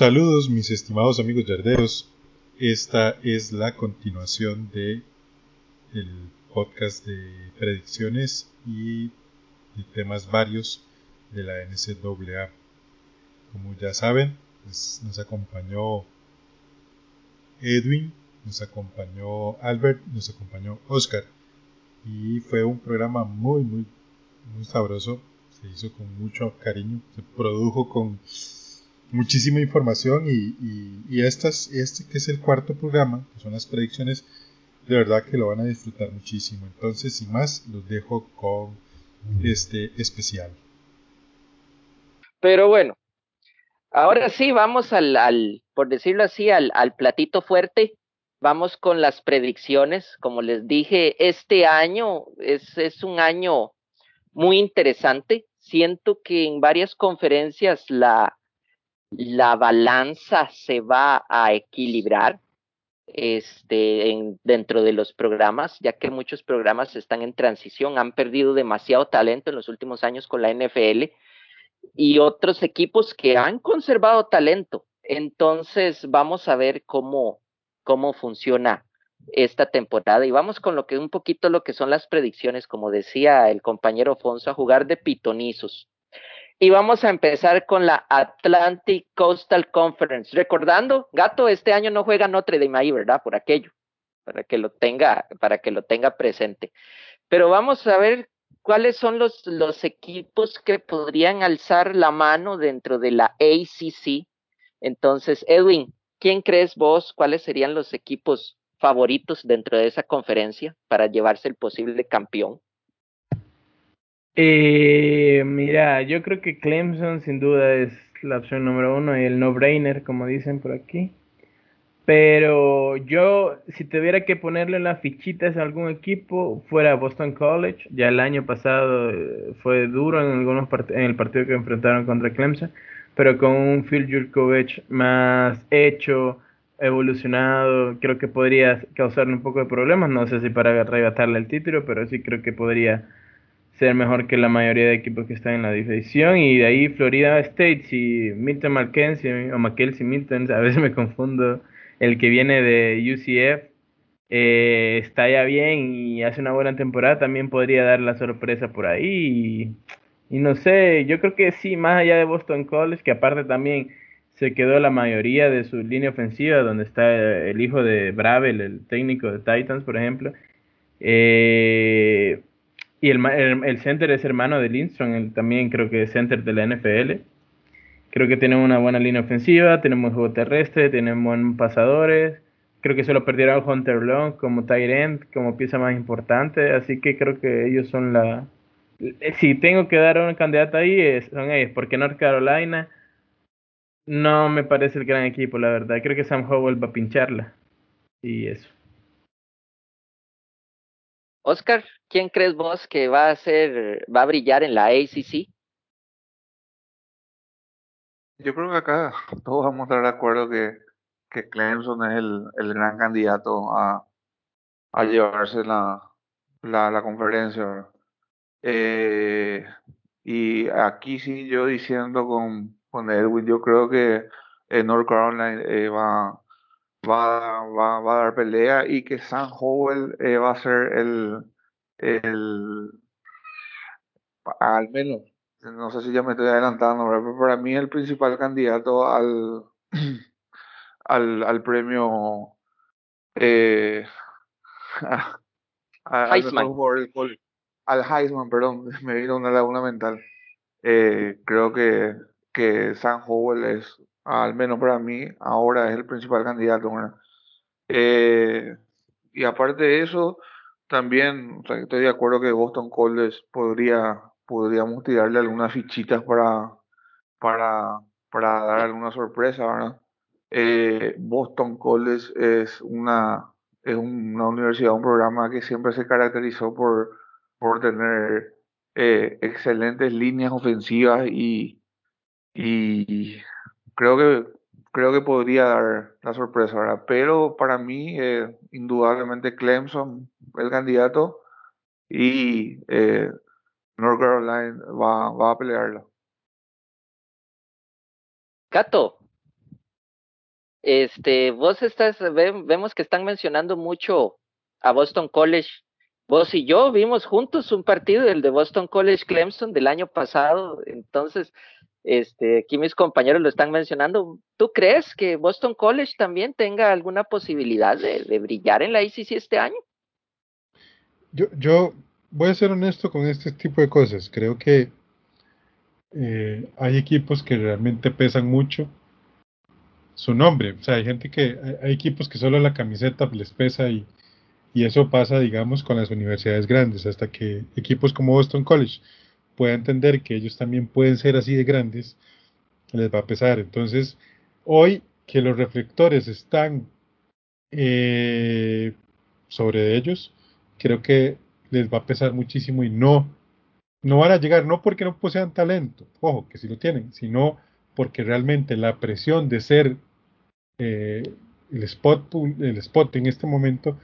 Saludos mis estimados amigos yarderos. Esta es la continuación de el podcast de predicciones y de temas varios de la NCAA. Como ya saben, pues, nos acompañó Edwin, nos acompañó Albert, nos acompañó Oscar y fue un programa muy muy muy sabroso. Se hizo con mucho cariño, se produjo con muchísima información y, estas, este que es el cuarto programa, que son las predicciones, de verdad que lo van a disfrutar muchísimo. Entonces, sin más, los dejo con este especial. Pero bueno, ahora sí vamos al, al por decirlo así, al, al platito fuerte. Vamos con las predicciones. Como les dije, este año es, es un año muy interesante. Siento que en varias conferencias la, la balanza se va a equilibrar este, en, dentro de los programas, ya que muchos programas están en transición, han perdido demasiado talento en los últimos años con la NFL y otros equipos que han conservado talento. Entonces, vamos a ver cómo, cómo funciona esta temporada y vamos con lo que un poquito lo que son las predicciones, como decía el compañero Fonso, a jugar de pitonizos. Y vamos a empezar con la Atlantic Coastal Conference. Recordando, Gato, este año no juega Notre Dame ahí, ¿verdad? Por aquello, para que lo tenga, para que lo tenga presente. Pero vamos a ver cuáles son los, los equipos que podrían alzar la mano dentro de la ACC. Entonces, Edwin, ¿quién crees vos cuáles serían los equipos favoritos dentro de esa conferencia para llevarse el posible campeón? Eh, mira, yo creo que Clemson sin duda es la opción número uno y el no-brainer, como dicen por aquí. Pero yo, si tuviera que ponerle las fichitas a algún equipo, fuera Boston College. Ya el año pasado eh, fue duro en algunos en el partido que enfrentaron contra Clemson, pero con un Phil Jurkovich más hecho, evolucionado, creo que podría causarle un poco de problemas. No sé si para arrebatarle el título, pero sí creo que podría ser mejor que la mayoría de equipos que están en la división. Y de ahí Florida State, si Milton Mackenzie o Mackenzie Milton, a veces me confundo, el que viene de UCF, eh, está ya bien y hace una buena temporada, también podría dar la sorpresa por ahí. Y, no sé, yo creo que sí, más allá de Boston College, que aparte también se quedó la mayoría de su línea ofensiva, donde está el hijo de Bravel, el técnico de Titans, por ejemplo. Eh, y el, el, center es hermano de Lindstrom, también creo que es center de la NFL. Creo que tenemos una buena línea ofensiva, tenemos juego terrestre, tenemos pasadores. Creo que solo perdieron a Hunter Long como tight end, como pieza más importante. Así que creo que ellos son la. Si tengo que dar un candidato ahí, son ellos, porque North Carolina no me parece el gran equipo, la verdad. Creo que Sam Howell va a pincharla. Y eso. Oscar, ¿quién crees vos que va a ser, va a brillar en la ACC? Yo creo que acá todos vamos a estar de acuerdo que, que Clemson es el, el gran candidato a, a llevarse la, la, conferencia. Eh, y aquí sí, yo diciendo con, con Edwin, yo creo que eh, North Carolina eh, va, va, va, va, a dar pelea y que San Howell eh, va a ser el, el, al menos, no sé si ya me estoy adelantando, pero para mí el principal candidato al, al, al premio eh, al, al Heisman, perdón, me vino una laguna mental. Eh, creo que, que San Howell es, al menos para mí, ahora es el principal candidato. Eh, y aparte de eso, también estoy de acuerdo que Boston College podría, podríamos tirarle algunas fichitas para, para, para dar alguna sorpresa. Eh, Boston College es una, es una universidad, un programa que siempre se caracterizó por, por tener eh, excelentes líneas ofensivas y creo que creo que podría dar la sorpresa, ¿verdad? Pero para mí, eh, indudablemente Clemson el candidato y eh, North Carolina va, va a pelearla. Cato, este, vos estás, vemos que están mencionando mucho a Boston College. Vos y yo vimos juntos un partido, el de Boston College Clemson del año pasado. Entonces, este, aquí mis compañeros lo están mencionando. ¿Tú crees que Boston College también tenga alguna posibilidad de, brillar en la ICC este año? Yo, voy a ser honesto con este tipo de cosas. Creo que eh, hay equipos que realmente pesan mucho su nombre. O sea, hay gente que, hay equipos que solo la camiseta les pesa y, y eso pasa, digamos, con las universidades grandes, hasta que equipos como Boston College pueda entender que ellos también pueden ser así de grandes, les va a pesar. Entonces, hoy que los reflectores están eh, sobre ellos, creo que les va a pesar muchísimo y no, no van a llegar, no porque no posean talento, ojo, que sí lo tienen, sino porque realmente la presión de ser eh, el, spot, el spot en este momento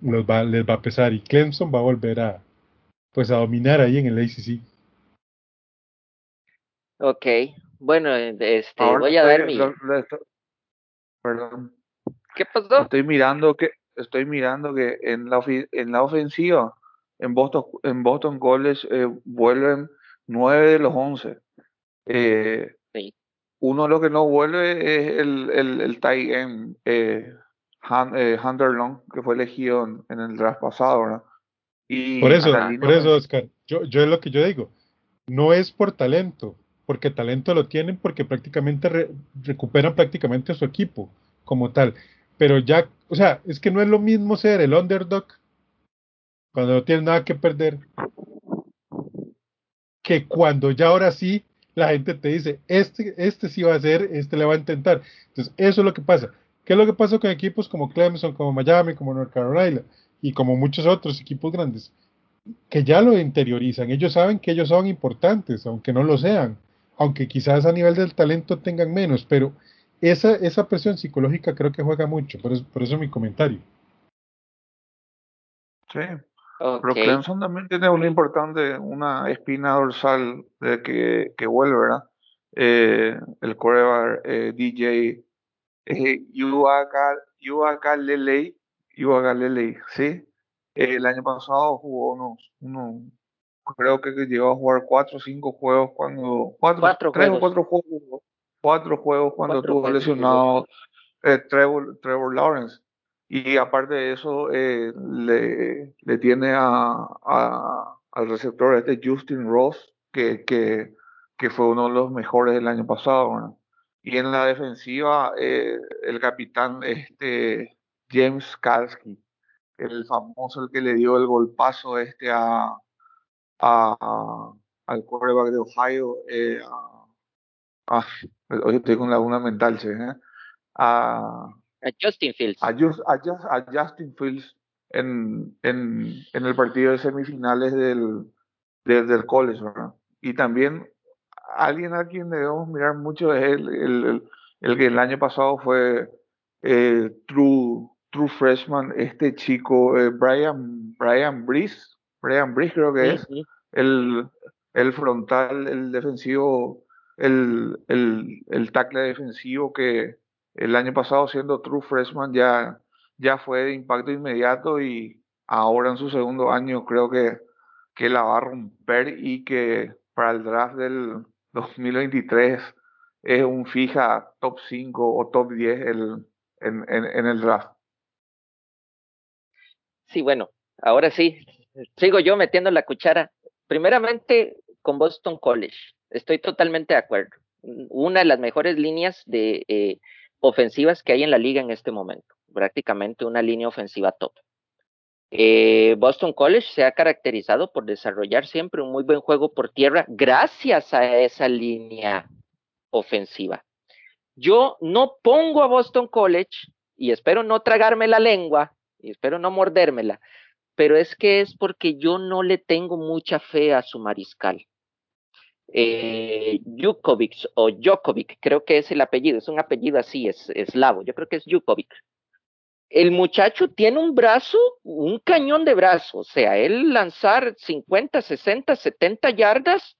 los va, les va a pesar y Clemson va a volver a pues a dominar ahí en el ACC. Ok, bueno, este, voy a dar mi... perdón. ¿Qué pasó? Estoy mirando que estoy mirando que en la en la ofensiva en Boston en Boston College eh, vuelven nueve de los once. Eh, sí. Uno de los que no vuelve es el, el, el tight end eh, eh, Hunter Long, que fue elegido en, el draft pasado, ¿verdad? Y por eso, por eso, Oscar, yo, yo es lo que yo digo, no es por talento, porque talento lo tienen porque prácticamente recuperan prácticamente su equipo como tal. Pero ya, o sea, es que no es lo mismo ser el underdog cuando no tienes nada que perder que cuando ya ahora sí la gente te dice, este, este sí va a ser, este le va a intentar. Entonces, eso es lo que pasa. ¿Qué es lo que pasa con equipos como Clemson, como Miami, como North Carolina y como muchos otros equipos grandes? Que ya lo interiorizan. Ellos saben que ellos son importantes, aunque no lo sean aunque quizás a nivel del talento tengan menos, pero esa, esa presión psicológica creo que juega mucho, por eso, por eso mi comentario. Sí, pero Clemson también tiene una importante, una espina dorsal de que, que vuelve, ¿verdad? Eh, el coreback eh, DJ eh, Lele, ¿sí? el año pasado jugó unos, unos creo que llegó a jugar cuatro o cinco juegos cuando cuatro, tres o cuatro juegos cuatro juegos cuando estuvo lesionado eh, Trevor, Trevor Lawrence. Y aparte de eso eh, le, le tiene a, a, al receptor este Justin Ross que, que, que fue uno de los mejores del año pasado y en la defensiva eh, el capitán este James Kalski el famoso el que le dio el golpazo este a a, al quarterback de Ohio, eh, a, hoy estoy con laguna mental, ¿eh? a, a Justin Fields. A, a, Justin Fields en, en, en, el partido de semifinales del, del college, ¿verdad? Y también alguien a quien debemos mirar mucho es el, el, el, que el año pasado fue eh, True, True Freshman, este chico, eh, Brian, Brian Breeze, Brian Brice creo que es, El, el, frontal, el defensivo, el, el, el, tackle defensivo que el año pasado siendo true freshman ya, ya fue de impacto inmediato y ahora en su segundo año creo que, que la va a romper y que para el draft del 2023 es un fija top 5 o top 10 el, en, en, en el draft. Sí, bueno, ahora sí, sigo yo metiendo la cuchara. Primeramente, con Boston College, estoy totalmente de acuerdo. una de las mejores líneas de eh, ofensivas que hay en la liga en este momento, prácticamente una línea ofensiva top. Eh, Boston College se ha caracterizado por desarrollar siempre un muy buen juego por tierra gracias a esa línea ofensiva. Yo no pongo a Boston College y espero no tragarme la lengua y espero no mordérmela, pero es que es porque yo no le tengo mucha fe a su mariscal. Eh, Jukovic o Jokovic, creo que es el apellido, es un apellido así, es eslavo, yo creo que es Jukovic el muchacho tiene un brazo, un cañón de brazo, o sea, él lanzar 50, 60, 70 yardas,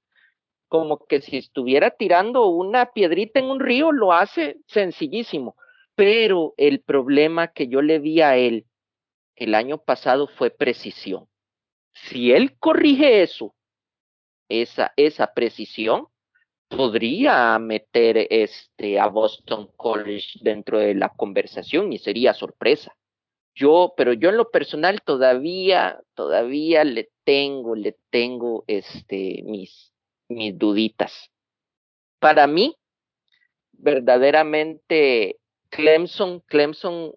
como que si estuviera tirando una piedrita en un río, lo hace sencillísimo. Pero el problema que yo le vi a él el año pasado fue precisión. Si él corrige eso, esa, esa precisión, podría meter este, a Boston College dentro de la conversación y sería sorpresa. Yo, pero yo en lo personal todavía, todavía le tengo, le tengo este, mis, mis duditas. Para mí, verdaderamente, Clemson, Clemson,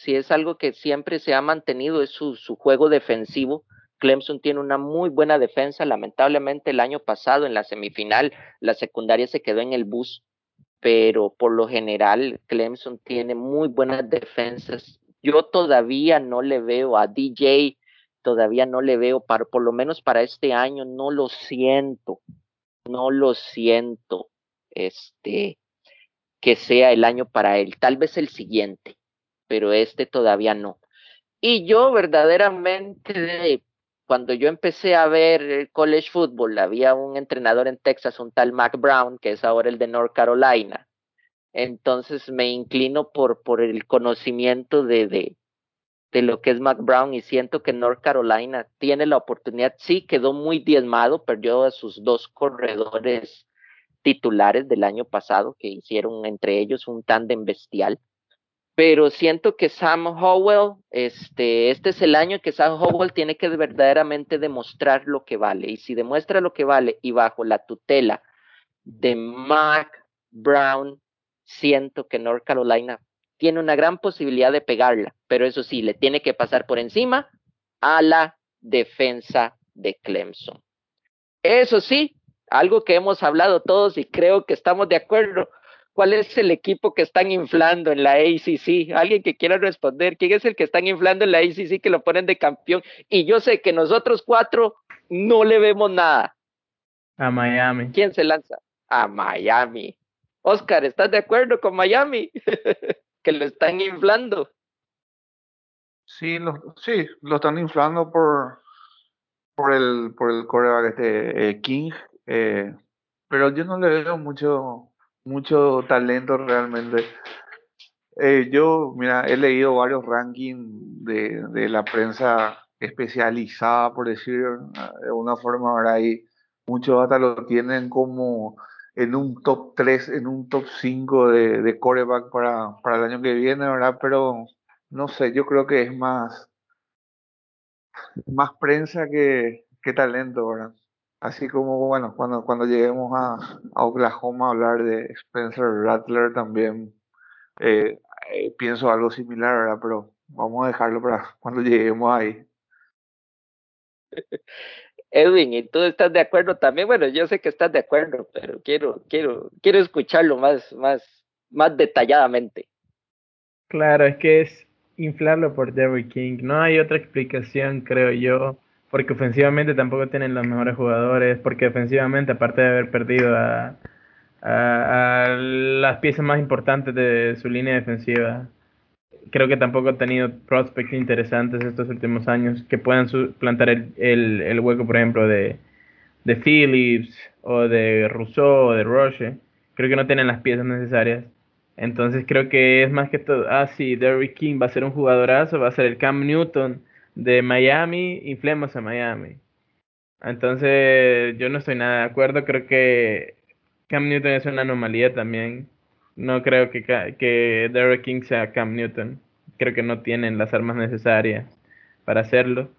si es algo que siempre se ha mantenido, es su, juego defensivo Clemson tiene una muy buena defensa. Lamentablemente el año pasado en la semifinal la secundaria se quedó en el bus, pero por lo general Clemson tiene muy buenas defensas. Yo todavía no le veo a DJ, todavía no le veo, para, por lo menos para este año, no lo siento, no lo siento, este, que sea el año para él, tal vez el siguiente, pero este todavía no. Y yo verdaderamente cuando yo empecé a ver college football, había un entrenador en Texas, un tal Mac Brown, que es ahora el de North Carolina. Entonces me inclino por, por el conocimiento de, de, de lo que es Mac Brown y siento que North Carolina tiene la oportunidad. Sí, quedó muy diezmado, perdió a sus dos corredores titulares del año pasado, que hicieron entre ellos un tándem bestial pero siento que Sam Howell, este, este es el año que Sam Howell tiene que verdaderamente demostrar lo que vale. Y si demuestra lo que vale y bajo la tutela de Mac Brown, siento que North Carolina tiene una gran posibilidad de pegarla, pero eso sí, le tiene que pasar por encima a la defensa de Clemson. Eso sí, algo que hemos hablado todos y creo que estamos de acuerdo, ¿Cuál es el equipo que están inflando en la ACC? Alguien que quiera responder. ¿Quién es el que están inflando en la ACC que lo ponen de campeón? Y yo sé que nosotros cuatro no le vemos nada. A Miami. ¿Quién se lanza? A Miami. Oscar, ¿estás de acuerdo con Miami? que lo están inflando. Sí, lo, sí, lo están inflando por, por el por el coreback este eh, King, eh, pero yo no le veo mucho mucho talento realmente. Eh, yo, mira, he leído varios rankings de, la prensa especializada, por decir de una forma, ahora hay muchos hasta lo tienen como en un top 3, en un top 5 de, de coreback para, para el año que viene, ¿verdad? Pero no sé, yo creo que es más, más prensa que, que talento, ¿verdad? Así como, bueno, cuando, cuando lleguemos a, a Oklahoma a hablar de Spencer Rattler también eh, eh, pienso algo similar, ¿verdad? Pero vamos a dejarlo para cuando lleguemos ahí. Edwin, ¿y tú estás de acuerdo también? Bueno, yo sé que estás de acuerdo, pero quiero, quiero, quiero escucharlo más, más, más detalladamente. Claro, es que es inflarlo por Derrick King. No hay otra explicación, creo yo porque ofensivamente tampoco tienen los mejores jugadores, porque ofensivamente, aparte de haber perdido a, las piezas más importantes de su línea defensiva, creo que tampoco ha tenido prospects interesantes estos últimos años que puedan suplantar el, el, el, hueco, por ejemplo, de, de Phillips o de Rousseau o de Roche. Creo que no tienen las piezas necesarias. Entonces creo que es más que todo, ah, sí, Derrick King va a ser un jugadorazo, va a ser el Cam Newton de Miami, inflemos a Miami. Entonces, yo no estoy nada de acuerdo. Creo que Cam Newton es una anomalía también. No creo que, que Derek King sea Cam Newton. Creo que no tienen las armas necesarias para hacerlo.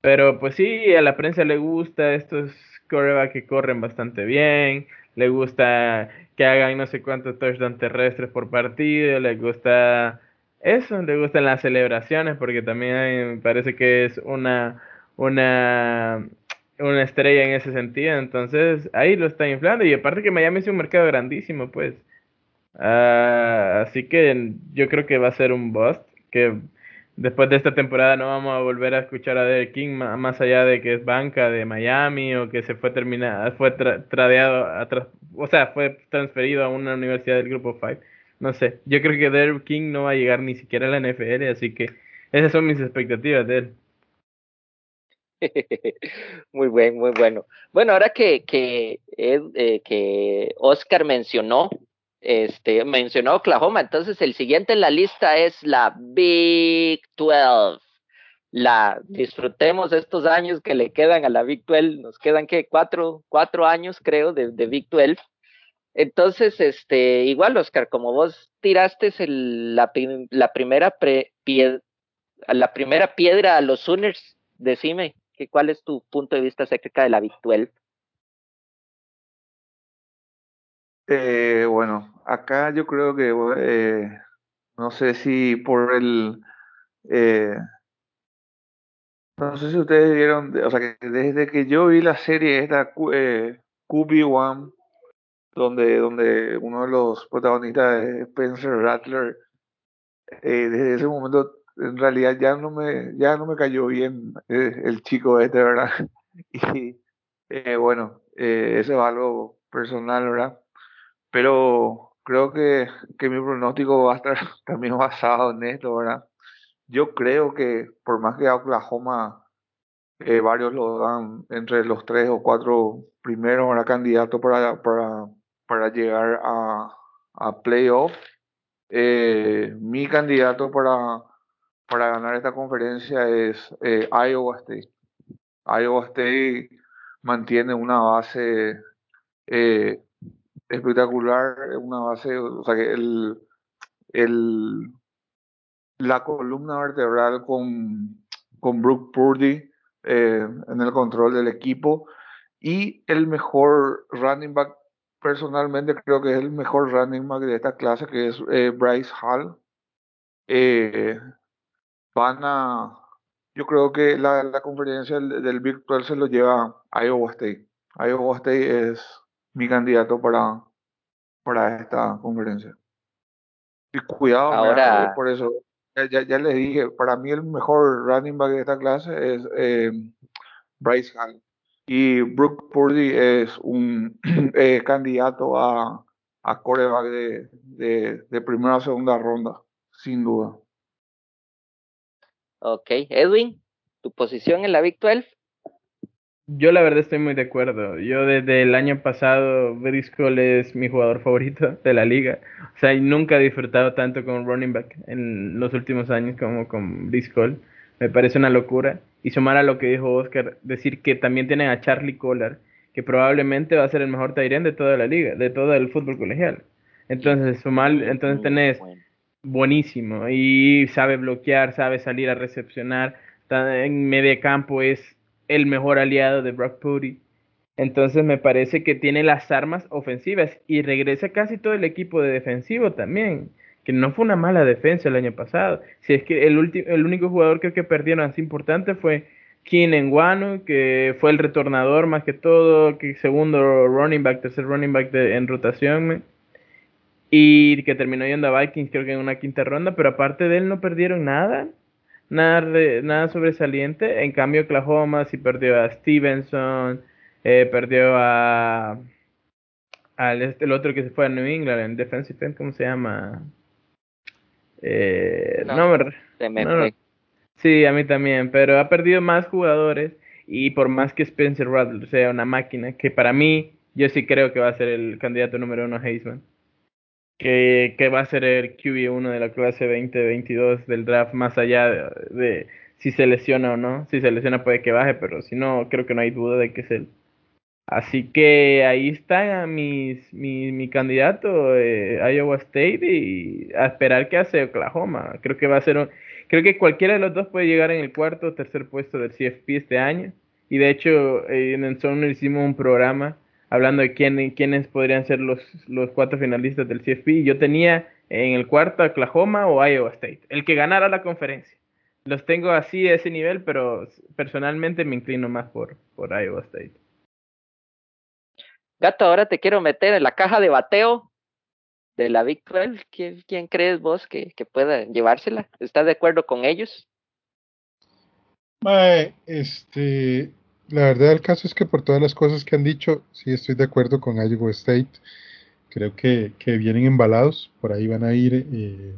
Pero pues sí, a la prensa le gusta estos corebacks que corren bastante bien. Le gusta que hagan no sé cuántos touchdowns terrestres por partido, le gusta eso, le gustan las celebraciones, porque también me parece que es una, una, una estrella en ese sentido, entonces ahí lo está inflando, y aparte que Miami es un mercado grandísimo, pues. Ah, así que yo creo que va a ser un bust, que después de esta temporada no vamos a volver a escuchar a Derek King más allá de que es banca de Miami o que se fue terminado, fue tradeado, o sea, fue transferido a una universidad del grupo 5. No sé, yo creo que Derek King no va a llegar ni siquiera a la NFL, así que esas son mis expectativas de él. muy bueno, muy bueno. Bueno, ahora que, que, eh, que Oscar mencionó este, mencionó Oklahoma, entonces el siguiente en la lista es la Big 12. La disfrutemos estos años que le quedan a la Big 12, nos quedan que cuatro, cuatro años creo de, Big 12. Entonces, este, igual Oscar, como vos tiraste la, la, primera la primera piedra a los Sooners, decime que, cuál es tu punto de vista acerca de la Big 12. Eh, bueno, acá yo creo que, eh, no sé si por el, eh, no sé si ustedes vieron, o sea, que desde que yo vi la serie esta eh, QB1, donde, donde uno de los protagonistas es Spencer Rattler, eh, desde ese momento en realidad ya no me, ya no me cayó bien el chico este, ¿verdad? Y bueno, eso es algo personal, ¿verdad? Pero creo que, que mi pronóstico va a estar también basado en esto, ¿verdad? Yo creo que por más que Oklahoma eh, varios lo dan entre los tres o cuatro primeros candidatos para, para llegar a, a playoff, eh, mi candidato para, para ganar esta conferencia es eh, Iowa State. Iowa State mantiene una base eh, espectacular, una base, o sea que el, el, la columna vertebral con, con Brooke Purdy en el control del equipo y el mejor running back, personalmente creo que es el mejor running back de esta clase, que es eh, Bryce Hall. Eh, van a, yo creo que la, la conferencia del, del Big 12 se lo lleva a Iowa State. Iowa State es mi candidato para, para esta conferencia. Y cuidado, Ahora... por eso, ya, ya, les dije, para mí el mejor running back de esta clase es eh, Bryce Hall. Y Brooke Purdy es un eh, candidato a, a coreback de, de, de primera o segunda ronda, sin duda. Ok, Edwin, tu posición en la Big 12. Yo la verdad estoy muy de acuerdo. Yo desde el año pasado, Briscoe es mi jugador favorito de la liga. O sea, nunca he disfrutado tanto con running back en los últimos años como con Briscoe. Me parece una locura. Y sumar a lo que dijo Oscar, decir que también tienen a Charlie Collar, que probablemente va a ser el mejor Tyrant de toda la liga, de todo el fútbol colegial. Entonces, sumar, entonces tenés buenísimo y sabe bloquear, sabe salir a recepcionar. En medio campo es el mejor aliado de Brock Purdy. Entonces me parece que tiene las armas ofensivas y regresa casi todo el equipo de defensivo también, no fue una mala defensa el año pasado. Si es que el, el único jugador que, que perdieron así importante fue Keenan Wano, que fue el retornador más que todo, que segundo running back, tercer running back de, en rotación, y que terminó yendo a Vikings creo que en una quinta ronda, pero aparte de él no perdieron nada nada, nada sobresaliente. En cambio, Oklahoma sí perdió a Stevenson, eh, perdió a al este, el otro que se fue a New England en defensive end, ¿cómo se llama? Eh, no, me, Sí, a mí también, pero ha perdido más jugadores y por más que Spencer Rattler sea una máquina, que para mí yo sí creo que va a ser el candidato número uno a Heisman que, va a ser el QB1 de la clase 2022 del draft, más allá de, si se lesiona o no. Si se lesiona puede que baje, pero si no, creo que no hay duda de que es él. Así que ahí está mis, mi, mi candidato, eh, Iowa State, y a esperar qué hace Oklahoma. Creo que va a ser creo que cualquiera de los dos puede llegar en el cuarto o tercer puesto del CFP este año. Y de hecho, eh, en el Zone hicimos un programa hablando de quién, quiénes podrían ser los, los cuatro finalistas del CFP. Yo tenía en el cuarto Oklahoma o Iowa State, el que ganara la conferencia. Los tengo así a ese nivel, pero personalmente me inclino más por, por Iowa State. Gato, ahora te quiero meter en la caja de bateo de la Big 12. ¿Quién, crees vos que, pueda llevársela? ¿Estás de acuerdo con ellos? este, la verdad del caso es que por todas las cosas que han dicho, sí estoy de acuerdo con Iowa State. Creo que, vienen embalados, por ahí van a ir eh,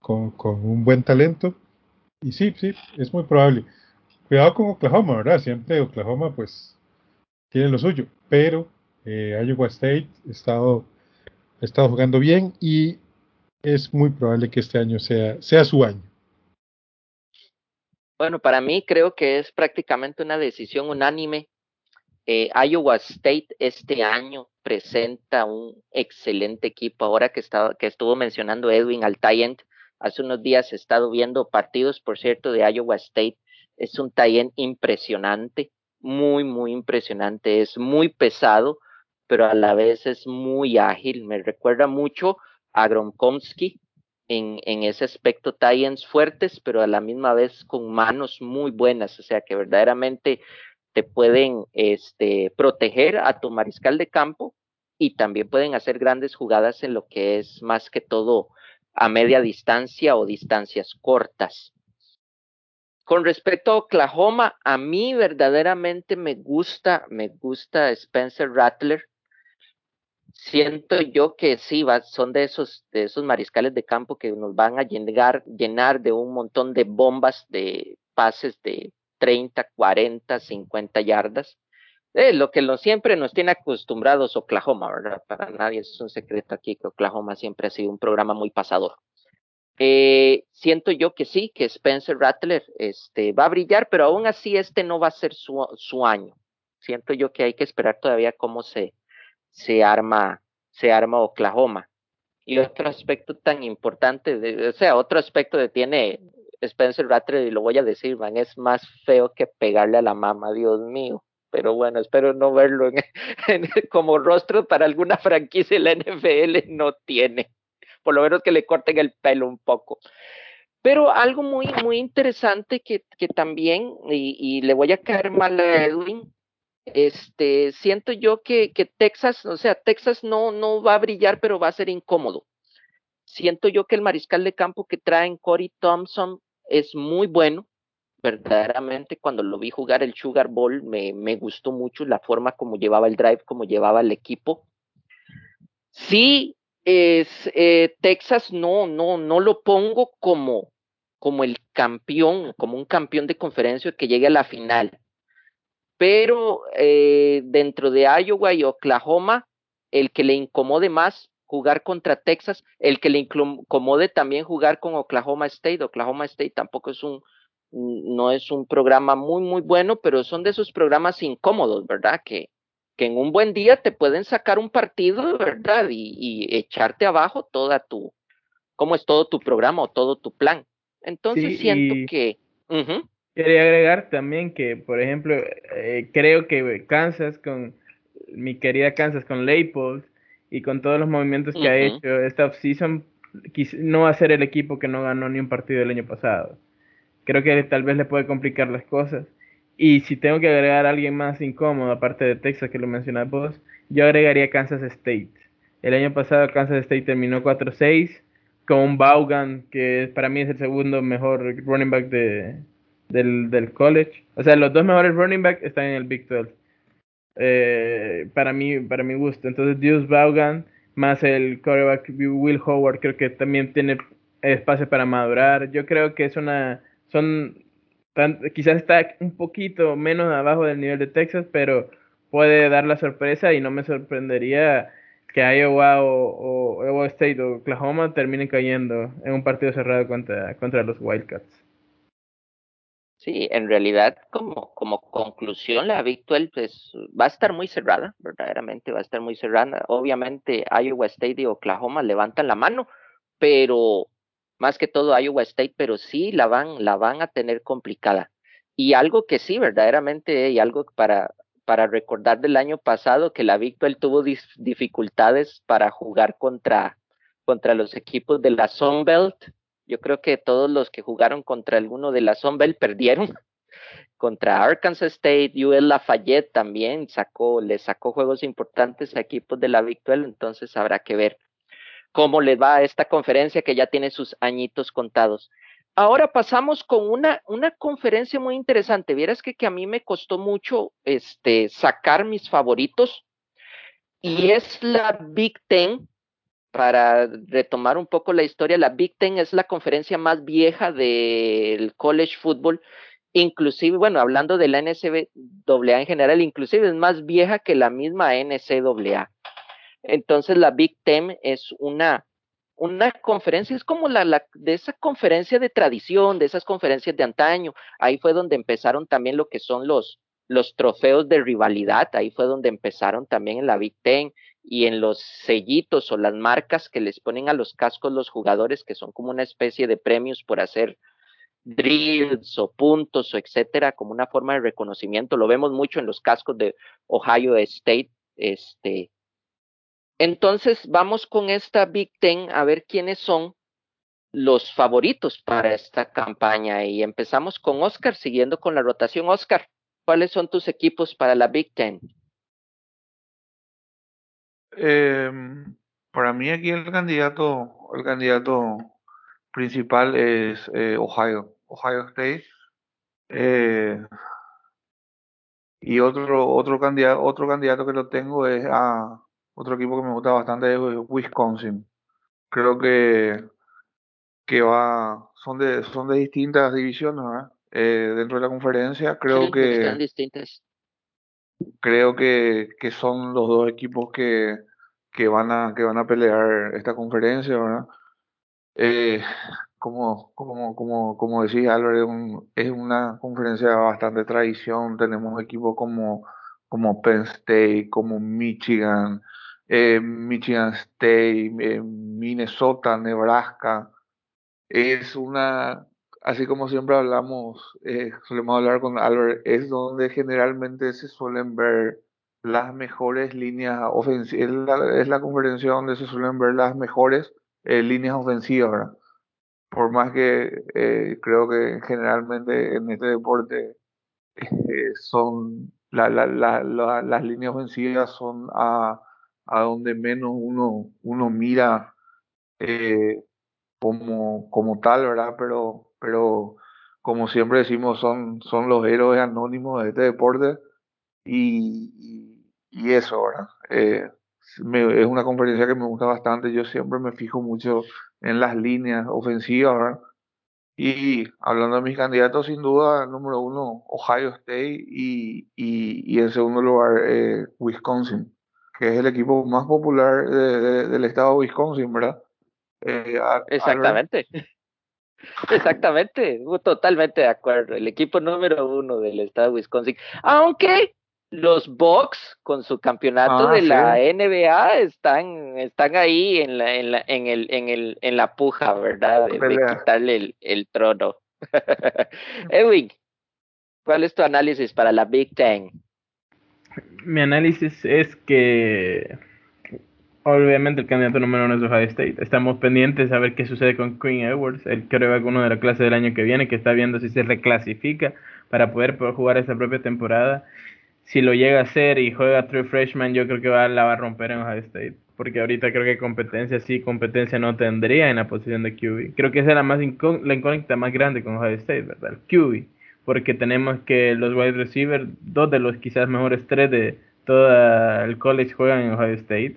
con, un buen talento. Y sí, sí, es muy probable. Cuidado con Oklahoma, ¿verdad? Siempre Oklahoma pues tiene lo suyo, pero eh, Iowa State ha estado, jugando bien y es muy probable que este año sea, sea su año. Bueno, para mí creo que es prácticamente una decisión unánime. Eh, Iowa State este año presenta un excelente equipo. Ahora que, estaba, que estuvo mencionando Edwin Altayent, hace unos días he estado viendo partidos, por cierto, de Iowa State. Es un Tayent impresionante, muy, muy impresionante. Es muy pesado, pero a la vez es muy ágil. Me recuerda mucho a Gronkowski, en, ese aspecto Titans fuertes, pero a la misma vez con manos muy buenas, o sea que verdaderamente te pueden este, proteger a tu mariscal de campo y también pueden hacer grandes jugadas en lo que es más que todo a media distancia o distancias cortas. Con respecto a Oklahoma, a mí verdaderamente me gusta, me gusta Spencer Rattler siento yo que sí, son de esos, de esos mariscales de campo que nos van a llenar, de un montón de bombas de pases de 30, 40, 50 yardas. Es lo que lo, siempre nos tiene acostumbrados Oklahoma, ¿verdad? Para nadie es un secreto aquí que Oklahoma siempre ha sido un programa muy pasador. Eh, siento yo que sí, que Spencer Rattler este, va a brillar, pero aún así este no va a ser su, su año. Siento yo que hay que esperar todavía cómo se, se arma, se arma Oklahoma. Y otro aspecto tan importante, de, o sea, otro aspecto que tiene Spencer Rattler, y lo voy a decir, man, es más feo que pegarle a la mamá, Dios mío. Pero bueno, espero no verlo como rostro para alguna franquicia la NFL no tiene. Por lo menos que le corten el pelo un poco. Pero algo muy, muy interesante que, que también, y, y, le voy a caer mal a Edwin, este, siento yo que, Texas, o sea, Texas no, no va a brillar, pero va a ser incómodo. Siento yo que el mariscal de campo que traen Corey Thompson es muy bueno. Verdaderamente, cuando lo vi jugar el Sugar Bowl, me, me gustó mucho la forma como llevaba el drive, como llevaba el equipo. Sí, es, eh, Texas no, no, no lo pongo como, como el campeón, como un campeón de conferencia que llegue a la final pero eh, dentro de Iowa y Oklahoma, el que le incomode más jugar contra Texas, el que le incomode también jugar con Oklahoma State. Oklahoma State tampoco es un, no es un programa muy, muy bueno, pero son de esos programas incómodos, ¿verdad? Que, que en un buen día te pueden sacar un partido, ¿verdad? Y, y echarte abajo toda tu, cómo es todo tu programa o todo tu plan. Entonces siento que... Quería agregar también que, por ejemplo, eh, creo que Kansas con mi querida Kansas con Leipold y con todos los movimientos que ha hecho esta offseason, no va a ser el equipo que no ganó ni un partido el año pasado. Creo que tal vez le puede complicar las cosas. Y si tengo que agregar a alguien más incómodo, aparte de Texas que lo mencionas vos, yo agregaría Kansas State. El año pasado Kansas State terminó 4-6 con un Vaughan, que para mí es el segundo mejor running back de, del, del college. O sea, los dos mejores running backs están en el Big 12. Eh, para mí, para mi gusto. Entonces, Deuce Vaughan más el quarterback Will Howard creo que también tiene espacio para madurar. Yo creo que es una, son, quizás está un poquito menos abajo del nivel de Texas, pero puede dar la sorpresa y no me sorprendería que Iowa o, o Iowa State o Oklahoma terminen cayendo en un partido cerrado contra, contra los Wildcats. Sí, en realidad, como, como conclusión, la Big 12 pues, va a estar muy cerrada, verdaderamente va a estar muy cerrada. Obviamente, Iowa State y Oklahoma levantan la mano, pero más que todo Iowa State, pero sí la van, la van a tener complicada. Y algo que sí, verdaderamente, y algo para, para recordar del año pasado que la Big 12 tuvo dificultades para jugar contra, contra los equipos de la Sun Belt. Yo creo que todos los que jugaron contra alguno de la Sun Belt perdieron. Contra Arkansas State, UL Lafayette también sacó, le sacó juegos importantes a equipos de la Big 12, entonces habrá que ver cómo le va a esta conferencia que ya tiene sus añitos contados. Ahora pasamos con una, una conferencia muy interesante. Vieras que, que a mí me costó mucho este, sacar mis favoritos y es la Big Ten. Para retomar un poco la historia, la Big Ten es la conferencia más vieja del college football, inclusive, bueno, hablando de la NCAA en general, inclusive es más vieja que la misma NCAA. Entonces la Big Ten es una, una conferencia, es como la, de esa conferencia de tradición, de esas conferencias de antaño. Ahí fue donde empezaron también lo que son los, los trofeos de rivalidad, ahí fue donde empezaron también en la Big Ten y en los sellitos o las marcas que les ponen a los cascos los jugadores, que son como una especie de premios por hacer drills o puntos o etcétera, como una forma de reconocimiento. Lo vemos mucho en los cascos de Ohio State, este, entonces vamos con esta Big Ten a ver quiénes son los favoritos para esta campaña y empezamos con Oscar, siguiendo con la rotación. Oscar, ¿cuáles son tus equipos para la Big Ten? Eh, para mí aquí el candidato, el candidato principal es eh, Ohio, Ohio State. Eh, y otro, otro candidato, otro candidato que lo tengo es a otro equipo que me gusta bastante es Wisconsin. Creo que, que va, son de, son de distintas divisiones, eh, dentro de la conferencia. Creo que distintas. Creo que, que son los dos equipos que, que van a que van a pelear esta conferencia, ¿verdad? Eh, como, como, como, como decía Álvaro, es, una conferencia de bastante tradición. Tenemos equipos como, como Penn State, como Michigan, eh, Michigan State, eh, Minnesota, Nebraska. Es una, así como siempre hablamos, eh, solemos hablar con Albert, es donde generalmente se suelen ver las mejores líneas ofensivas, es la, conferencia donde se suelen ver las mejores líneas ofensivas, Por más que creo que generalmente en este deporte son la, la, las líneas ofensivas son a a donde menos uno, uno mira eh, como, como tal, ¿verdad? Pero, pero como siempre decimos, son, son los héroes anónimos de este deporte y, y, eso, ¿verdad? Eh, es una conferencia que me gusta bastante, yo siempre me fijo mucho en las líneas ofensivas, ¿verdad? Y hablando de mis candidatos, sin duda, número uno, Ohio State y, y, y en segundo lugar, eh, Wisconsin que es el equipo más popular del estado de Wisconsin, ¿verdad? Eh, Exactamente. Exactamente, totalmente de acuerdo. El equipo número uno del estado de Wisconsin. Aunque los Bucks con su campeonato ah, de la NBA están, están ahí en la, en la, en el, en el, en la puja, ¿verdad? De, quitarle el, el trono. Edwin, ¿cuál es tu análisis para la Big Ten? mi análisis es que obviamente el candidato número uno es Ohio State. Estamos pendientes a ver qué sucede con Queen Edwards, el creo uno de la clase del año que viene, que está viendo si se reclasifica para poder, jugar esa propia temporada. Si lo llega a hacer y juega True Freshman, yo creo que va, la va a romper en Ohio State. Porque ahorita creo que competencia sí, competencia no tendría en la posición de QB. Creo que esa es la, más la incógnita más grande con Ohio State, ¿verdad? El QB porque tenemos que los wide receivers, dos de los quizás mejores tres de todo el college juegan en Ohio State.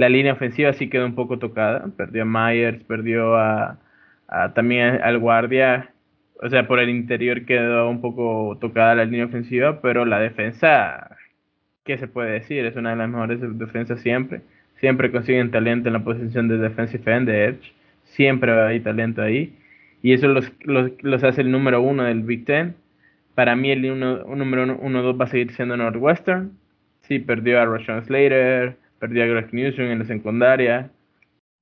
La línea ofensiva sí quedó un poco tocada, perdió a Myers, perdió a, también al guardia, o sea, por el interior quedó un poco tocada la línea ofensiva, pero la defensa, ¿qué se puede decir? Es una de las mejores defensas siempre. Siempre consiguen talento en la posición de defensive end, de edge. Siempre hay talento ahí y eso los, los, los, hace el número uno del Big Ten. Para mí el uno, número uno, dos va a seguir siendo Northwestern. Sí, perdió a Rashawn Slater, perdió a Greg Newsom en la secundaria,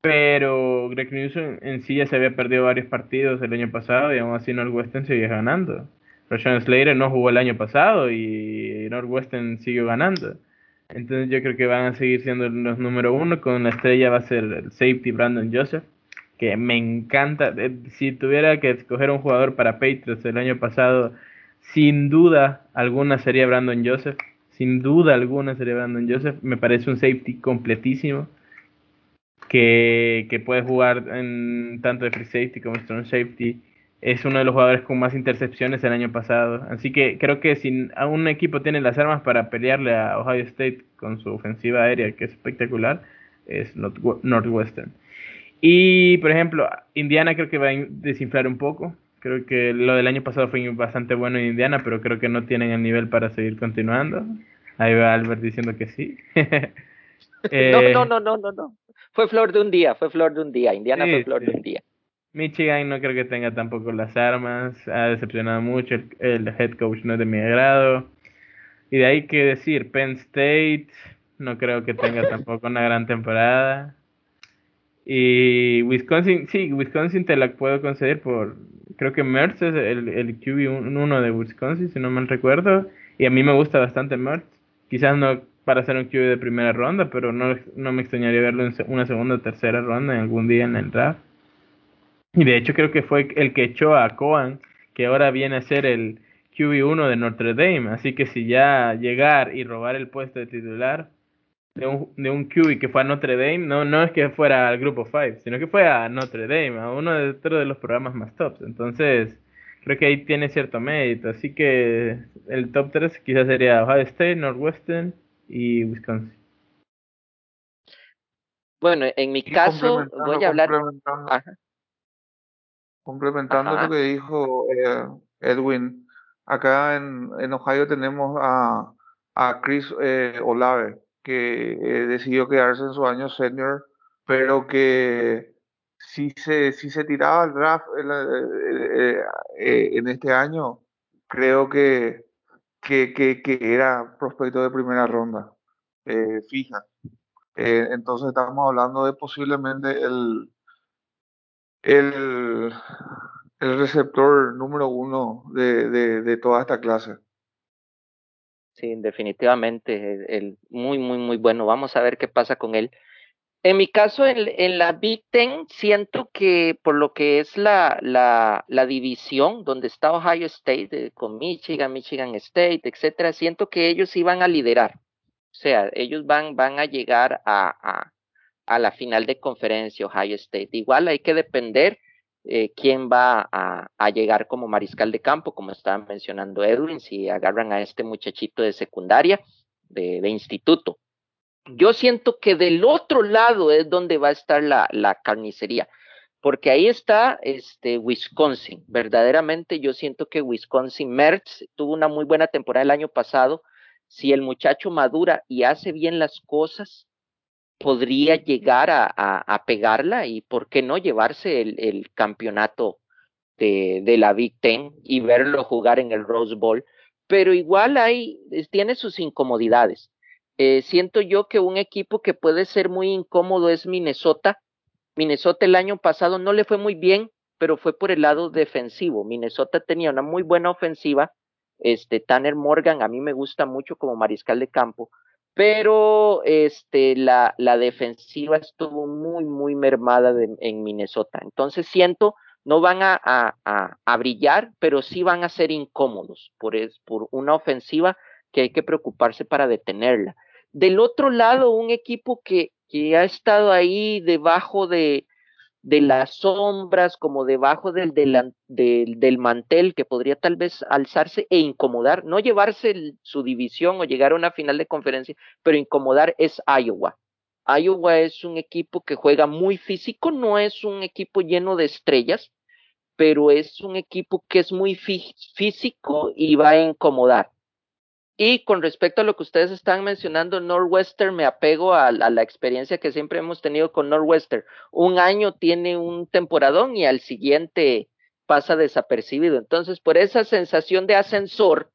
pero Greg Newsom en sí ya se había perdido varios partidos el año pasado y aún así Northwestern seguía ganando. Rashawn Slater no jugó el año pasado y Northwestern siguió ganando. Entonces yo creo que van a seguir siendo los número uno. Con la estrella va a ser el safety Brandon Joseph, que me encanta. Eh, si tuviera que escoger un jugador para Patriots el año pasado, sin duda alguna sería Brandon Joseph. Sin duda alguna sería Brandon Joseph. Me parece un safety completísimo. Que, que puede jugar en tanto de free safety como strong safety es uno de los jugadores con más intercepciones el año pasado. Así que creo que si un equipo tiene las armas para pelearle a Ohio State con su ofensiva aérea, que es espectacular, es Northwestern. Y, por ejemplo, Indiana creo que va a desinflar un poco. Creo que lo del año pasado fue bastante bueno en Indiana, pero creo que no tienen el nivel para seguir continuando. Ahí va Albert diciendo que sí. Eh, no, no, no, no, no. Fue flor de un día, fue flor de un día. Indiana fue flor de un día. Michigan no creo que tenga tampoco las armas, ha decepcionado mucho, el, head coach no es de mi agrado. Y de ahí que decir, Penn State no creo que tenga tampoco una gran temporada. Y Wisconsin, sí, Wisconsin te la puedo conceder por, creo que Mertz es el, el QB1 de Wisconsin, si no mal recuerdo. Y a mí me gusta bastante Mertz. Quizás no para ser un QB de primera ronda, pero no, no me extrañaría verlo en una segunda o tercera ronda en algún día en el draft. Y de hecho creo que fue el que echó a Coan, que ahora viene a ser el QB1 de Notre Dame. Así que si ya llegar y robar el puesto de titular de un, de un QB que fue a Notre Dame, no, no es que fuera al grupo 5, sino que fue a Notre Dame, a uno de, de los programas más tops. Entonces, creo que ahí tiene cierto mérito. Así que el top 3 quizás sería Ohio State, Northwestern y Wisconsin. Bueno, en mi caso voy a hablar. Complementando lo que dijo eh, Edwin, acá en, en, Ohio tenemos a, a Chris eh, Olave, que eh, decidió quedarse en su año senior, pero que si se, si se tiraba el draft en este año, creo que, que, que, que, era prospecto de primera ronda, fija. entonces estamos hablando de posiblemente el, el, el receptor número uno de, de, de, toda esta clase. Sí, definitivamente, el, muy, muy, muy bueno. Vamos a ver qué pasa con él. En mi caso, en, la Big Ten, siento que por lo que es la, la, la división donde está Ohio State, con Michigan, Michigan State, etcétera, siento que ellos iban a liderar. O sea, ellos van, van a llegar a, a la final de conferencia Ohio State. Igual hay que depender eh, quién va a, llegar como mariscal de campo, como estaba mencionando Edwin, si agarran a este muchachito de secundaria, de, instituto. Yo siento que del otro lado es donde va a estar la, la carnicería, porque ahí está este Wisconsin. Verdaderamente yo siento que Wisconsin Mertz tuvo una muy buena temporada el año pasado. Si el muchacho madura y hace bien las cosas, podría llegar a, a, pegarla y por qué no llevarse el, campeonato de, la Big Ten y verlo jugar en el Rose Bowl. Pero igual hay, tiene sus incomodidades. Eh, siento yo que un equipo que puede ser muy incómodo es Minnesota. Minnesota el año pasado no le fue muy bien, pero fue por el lado defensivo. Minnesota tenía una muy buena ofensiva. Este Tanner Morgan a mí me gusta mucho como mariscal de campo, pero este, la, la defensiva estuvo muy, muy mermada en Minnesota. Entonces siento, no van a, a, a, brillar, pero sí van a ser incómodos por, es, por una ofensiva que hay que preocuparse para detenerla. Del otro lado, un equipo que, que ha estado ahí debajo de, de las sombras, como debajo del, del, mantel que podría tal vez alzarse e incomodar, no llevarse su división o llegar a una final de conferencia, pero incomodar es Iowa. Iowa es un equipo que juega muy físico, no es un equipo lleno de estrellas, pero es un equipo que es muy físico y va a incomodar. Y con respecto a lo que ustedes están mencionando, Northwestern, me apego a, la experiencia que siempre hemos tenido con Northwestern. Un año tiene un temporadón y al siguiente pasa desapercibido. Entonces, por esa sensación de ascensor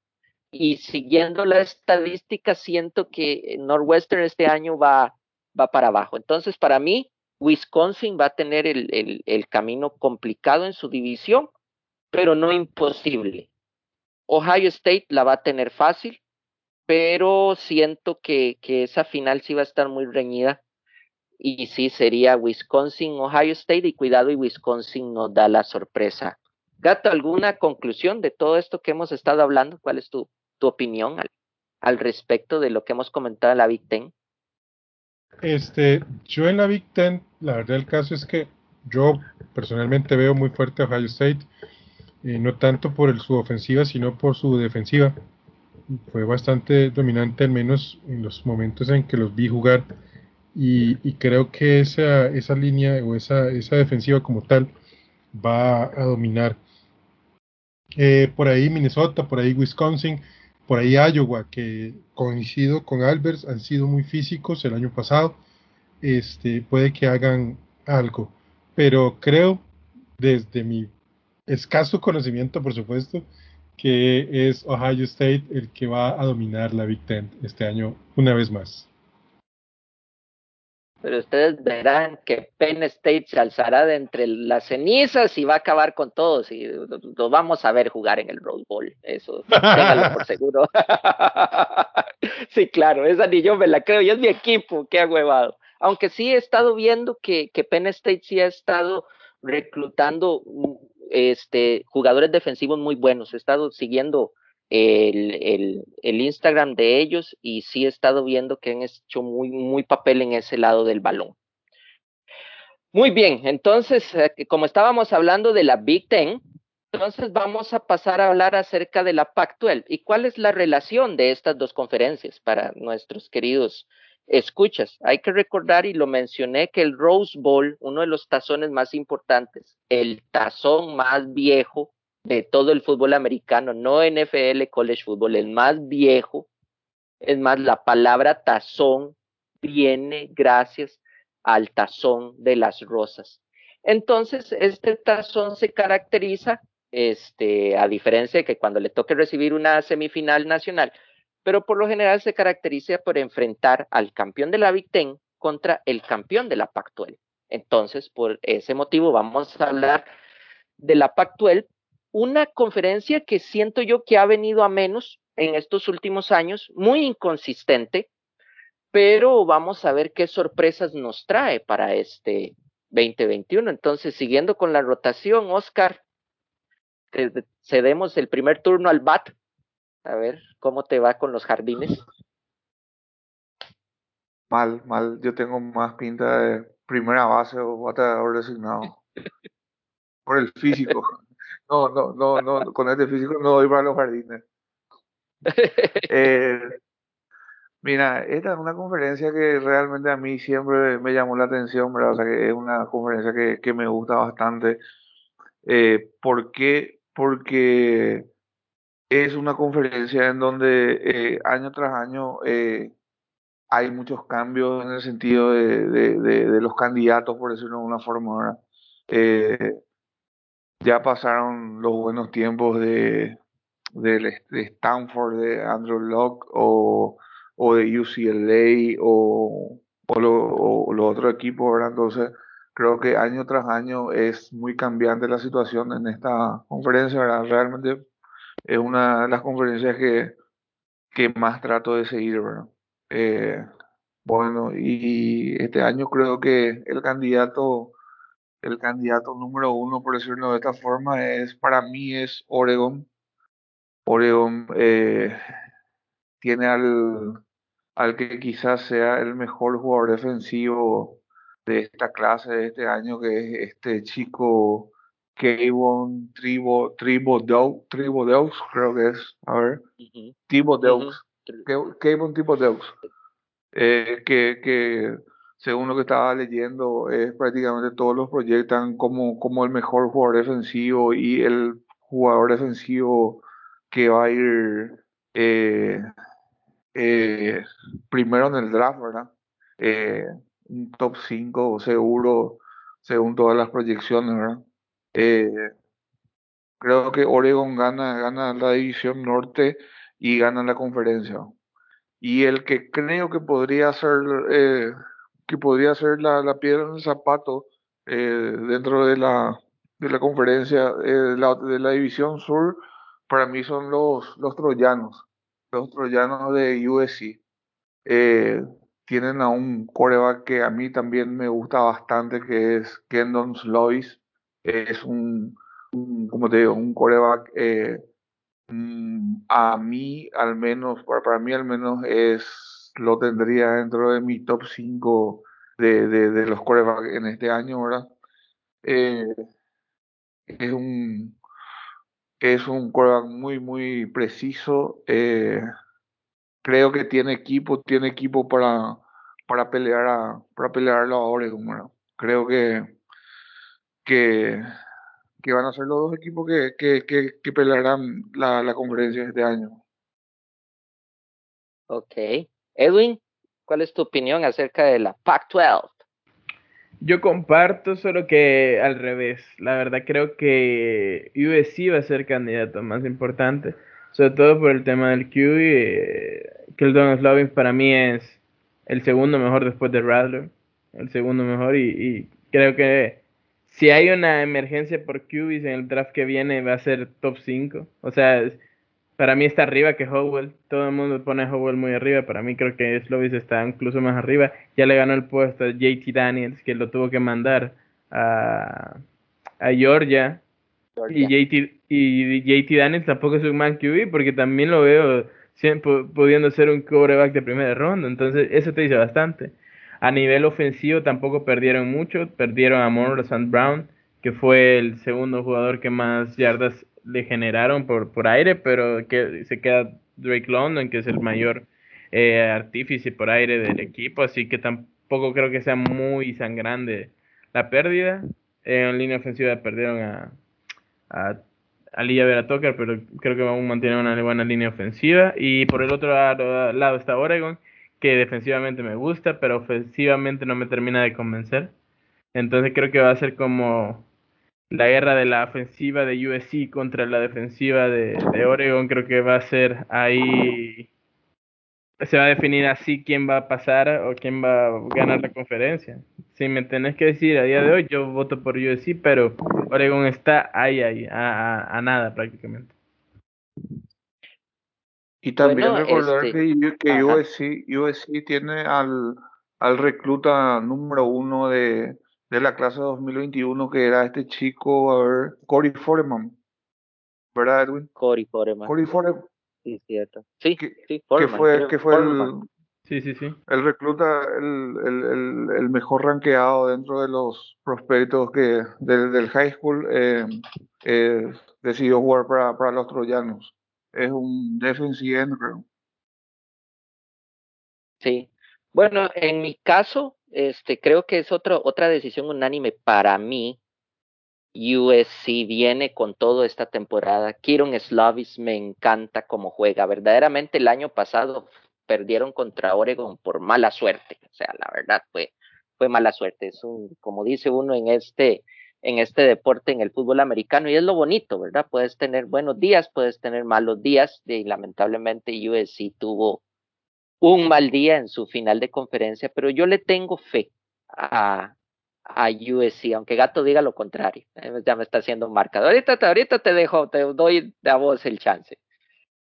y siguiendo la estadística, siento que Northwestern este año va, va para abajo. Entonces, para mí, Wisconsin va a tener el, el camino complicado en su división, pero no imposible Ohio State la va a tener fácil, pero siento que, que esa final sí va a estar muy reñida. Y sí, sería Wisconsin, Ohio State, y cuidado, y Wisconsin nos da la sorpresa. Gato, ¿alguna conclusión de todo esto que hemos estado hablando? ¿Cuál es tu, tu opinión al, al respecto de lo que hemos comentado en la Big Ten? Este, yo en la Big Ten, la verdad del caso es que yo personalmente veo muy fuerte a Ohio State, no tanto por el, su ofensiva, sino por su defensiva. Fue bastante dominante, al menos en los momentos en que los vi jugar. Y, creo que esa, esa línea o esa, esa defensiva como tal va a dominar. Eh, por ahí Minnesota, por ahí Wisconsin, por ahí Iowa, que coincido con Albers, han sido muy físicos el año pasado. Este, puede que hagan algo, pero creo, desde mi escaso conocimiento, por supuesto, que es Ohio State el que va a dominar la Big Ten este año una vez más pero ustedes verán que Penn State se alzará de entre las cenizas y va a acabar con todos y los vamos a ver jugar en el Rose Bowl, eso, ténganlo por seguro. sí, claro, esa ni yo me la creo y es mi equipo, qué huevado. Aunque sí he estado viendo que, que Penn State sí ha estado reclutando este, jugadores defensivos muy buenos, he estado siguiendo el, Instagram de ellos y sí he estado viendo que han hecho muy, muy papel en ese lado del balón. Muy bien, entonces, eh, como estábamos hablando de la Big Ten, entonces vamos a pasar a hablar acerca de la Pac-12 y cuál es la relación de estas dos conferencias para nuestros queridos escuchas. Hay que recordar, y lo mencioné, que el Rose Bowl, uno de los tazones más importantes, el tazón más viejo de todo el fútbol americano, no NFL, college football, el más viejo. Es más, la palabra tazón viene gracias al tazón de las rosas. Entonces, este tazón se caracteriza, este, a diferencia de que cuando le toque recibir una semifinal nacional, pero por lo general se caracteriza por enfrentar al campeón de la Big Ten contra el campeón de la Pac-12. Entonces, por ese motivo, vamos a hablar de la Pac-12 una conferencia que siento yo que ha venido a menos en estos últimos años, muy inconsistente, pero vamos a ver qué sorpresas nos trae para este 2021. Entonces, siguiendo con la rotación, Oscar, cedemos el primer turno al BAT. A ver, ¿cómo te va con los jardines? Mal, mal. Yo tengo más pinta de primera base o bateador designado. Por el físico. No, no, no, no, con este físico no doy para los jardines. Eh, mira, esta es una conferencia que realmente a mí siempre me llamó la atención, ¿verdad? O sea, que es una conferencia que, que me gusta bastante. Eh, ¿Por qué? Porque es una conferencia en donde eh, año tras año eh, hay muchos cambios en el sentido de, de, los candidatos, por decirlo de una forma. Eh, ya pasaron los buenos tiempos de, Stanford, de Andrew Locke o, o de UCLA o, o los otros equipos, ¿verdad? Entonces, creo que año tras año es muy cambiante la situación en esta conferencia, ¿verdad? Realmente es una de las conferencias que, que más trato de seguir, ¿verdad? Eh, bueno, y este año creo que el candidato el candidato número uno, por decirlo de esta forma, es para mí es Oregon. Oregon eh, tiene al, al que quizás sea el mejor jugador defensivo de esta clase de este año, que es este chico Kevon Tribo, Tribo, Tribo creo que es, a ver, uh -huh. Tribo Deux, uh -huh. Kevon Tribo Deux, eh, que, que según lo que estaba leyendo, es prácticamente todos los proyectan como, como el mejor jugador defensivo y el jugador defensivo que va a ir eh, eh, primero en el draft, ¿verdad? Un top 5 seguro, según todas las proyecciones, ¿verdad? Creo que Oregon gana, gana la división norte y gana la conferencia. Y el que creo que podría ser que podría ser la, la piedra en el zapato eh, dentro de la, de la conferencia eh, de, la, de división sur, para mí son los, los troyanos, los troyanos de USC. Eh, tienen a un coreback que a mí también me gusta bastante, que es Kendon Slovis. Es un, como te digo, un coreback eh, mm, a mí al menos, para, para mí al menos es, lo tendría dentro de mi top 5 de, de, de los corebacks en este año, ¿verdad? Eh, es un es un coreback muy muy preciso eh, creo que tiene equipo tiene equipo para para pelear a para pelearlo a Oregon creo que que que van a ser los dos equipos que, que, que, que pelearán la, la conferencia este año Ok. Edwin, ¿cuál es tu opinión acerca de la Pac-12? Yo comparto, solo que al revés. La verdad creo que USC va a ser candidato más importante, sobre todo por el tema del Q. Eh, Keldon Slovin para mí es el segundo mejor después de Radler, el segundo mejor y, y creo que si hay una emergencia por QBs en el draft que viene va a ser top 5. O sea, para mí está arriba que Howell. Todo el mundo pone a Howell muy arriba. Para mí creo que Slovis está incluso más arriba. Ya le ganó el puesto a JT Daniels, que lo tuvo que mandar a, a Georgia. Y JT, y JT Daniels tampoco es un man QB, porque también lo veo siempre pudiendo ser un coreback de primera ronda. Entonces, eso te dice bastante. A nivel ofensivo tampoco perdieron mucho. Perdieron a St. Brown, que fue el segundo jugador que más yardas le generaron por, por aire, pero que se queda Drake London, que es el mayor eh, artífice por aire del equipo, así que tampoco creo que sea muy sangrante la pérdida. en línea ofensiva perdieron a, a, a pero creo que aún mantiene una buena línea ofensiva. Y por el otro lado está Oregon, que defensivamente me gusta, pero ofensivamente no me termina de convencer. Entonces creo que va a ser como la guerra de la ofensiva de USC contra la defensiva de, Oregon creo que va a ser ahí se va a definir así quién va a pasar o quién va a ganar la conferencia. Si me tenés que decir a día de hoy, yo voto por USC, pero Oregon está ahí, ahí, a, a, a nada prácticamente. Y también bueno, recordar este, que, que USC, USC tiene al, al recluta número uno de, de la clase 2021 que era este chico, a ver, Cory Foreman. ¿Verdad, Edwin? Cory Foreman. Cory Foreman. Sí, cierto. Sí, que, sí, Foreman, que fue, que fue el, sí, sí, sí. el recluta, el, el, el, el, mejor rankeado dentro de los prospectos que del, del high school, eh, eh, decidió jugar para, para los troyanos. Es un defensive end, creo. Sí. Bueno, en mi caso, este, creo que es otro, otra decisión unánime para mí. USC viene con todo esta temporada. Kieron Slavis me encanta cómo juega. Verdaderamente el año pasado perdieron contra Oregon por mala suerte. O sea, la verdad fue, fue mala suerte. Es un, como dice uno en este, en este deporte, en el fútbol americano, y es lo bonito, ¿verdad? Puedes tener buenos días, puedes tener malos días, y lamentablemente USC tuvo un mal día en su final de conferencia, pero yo le tengo fe a, a USC, aunque Gato diga lo contrario. Ya me está haciendo un marcador. Ahorita, ahorita te dejo, te doy a vos el chance.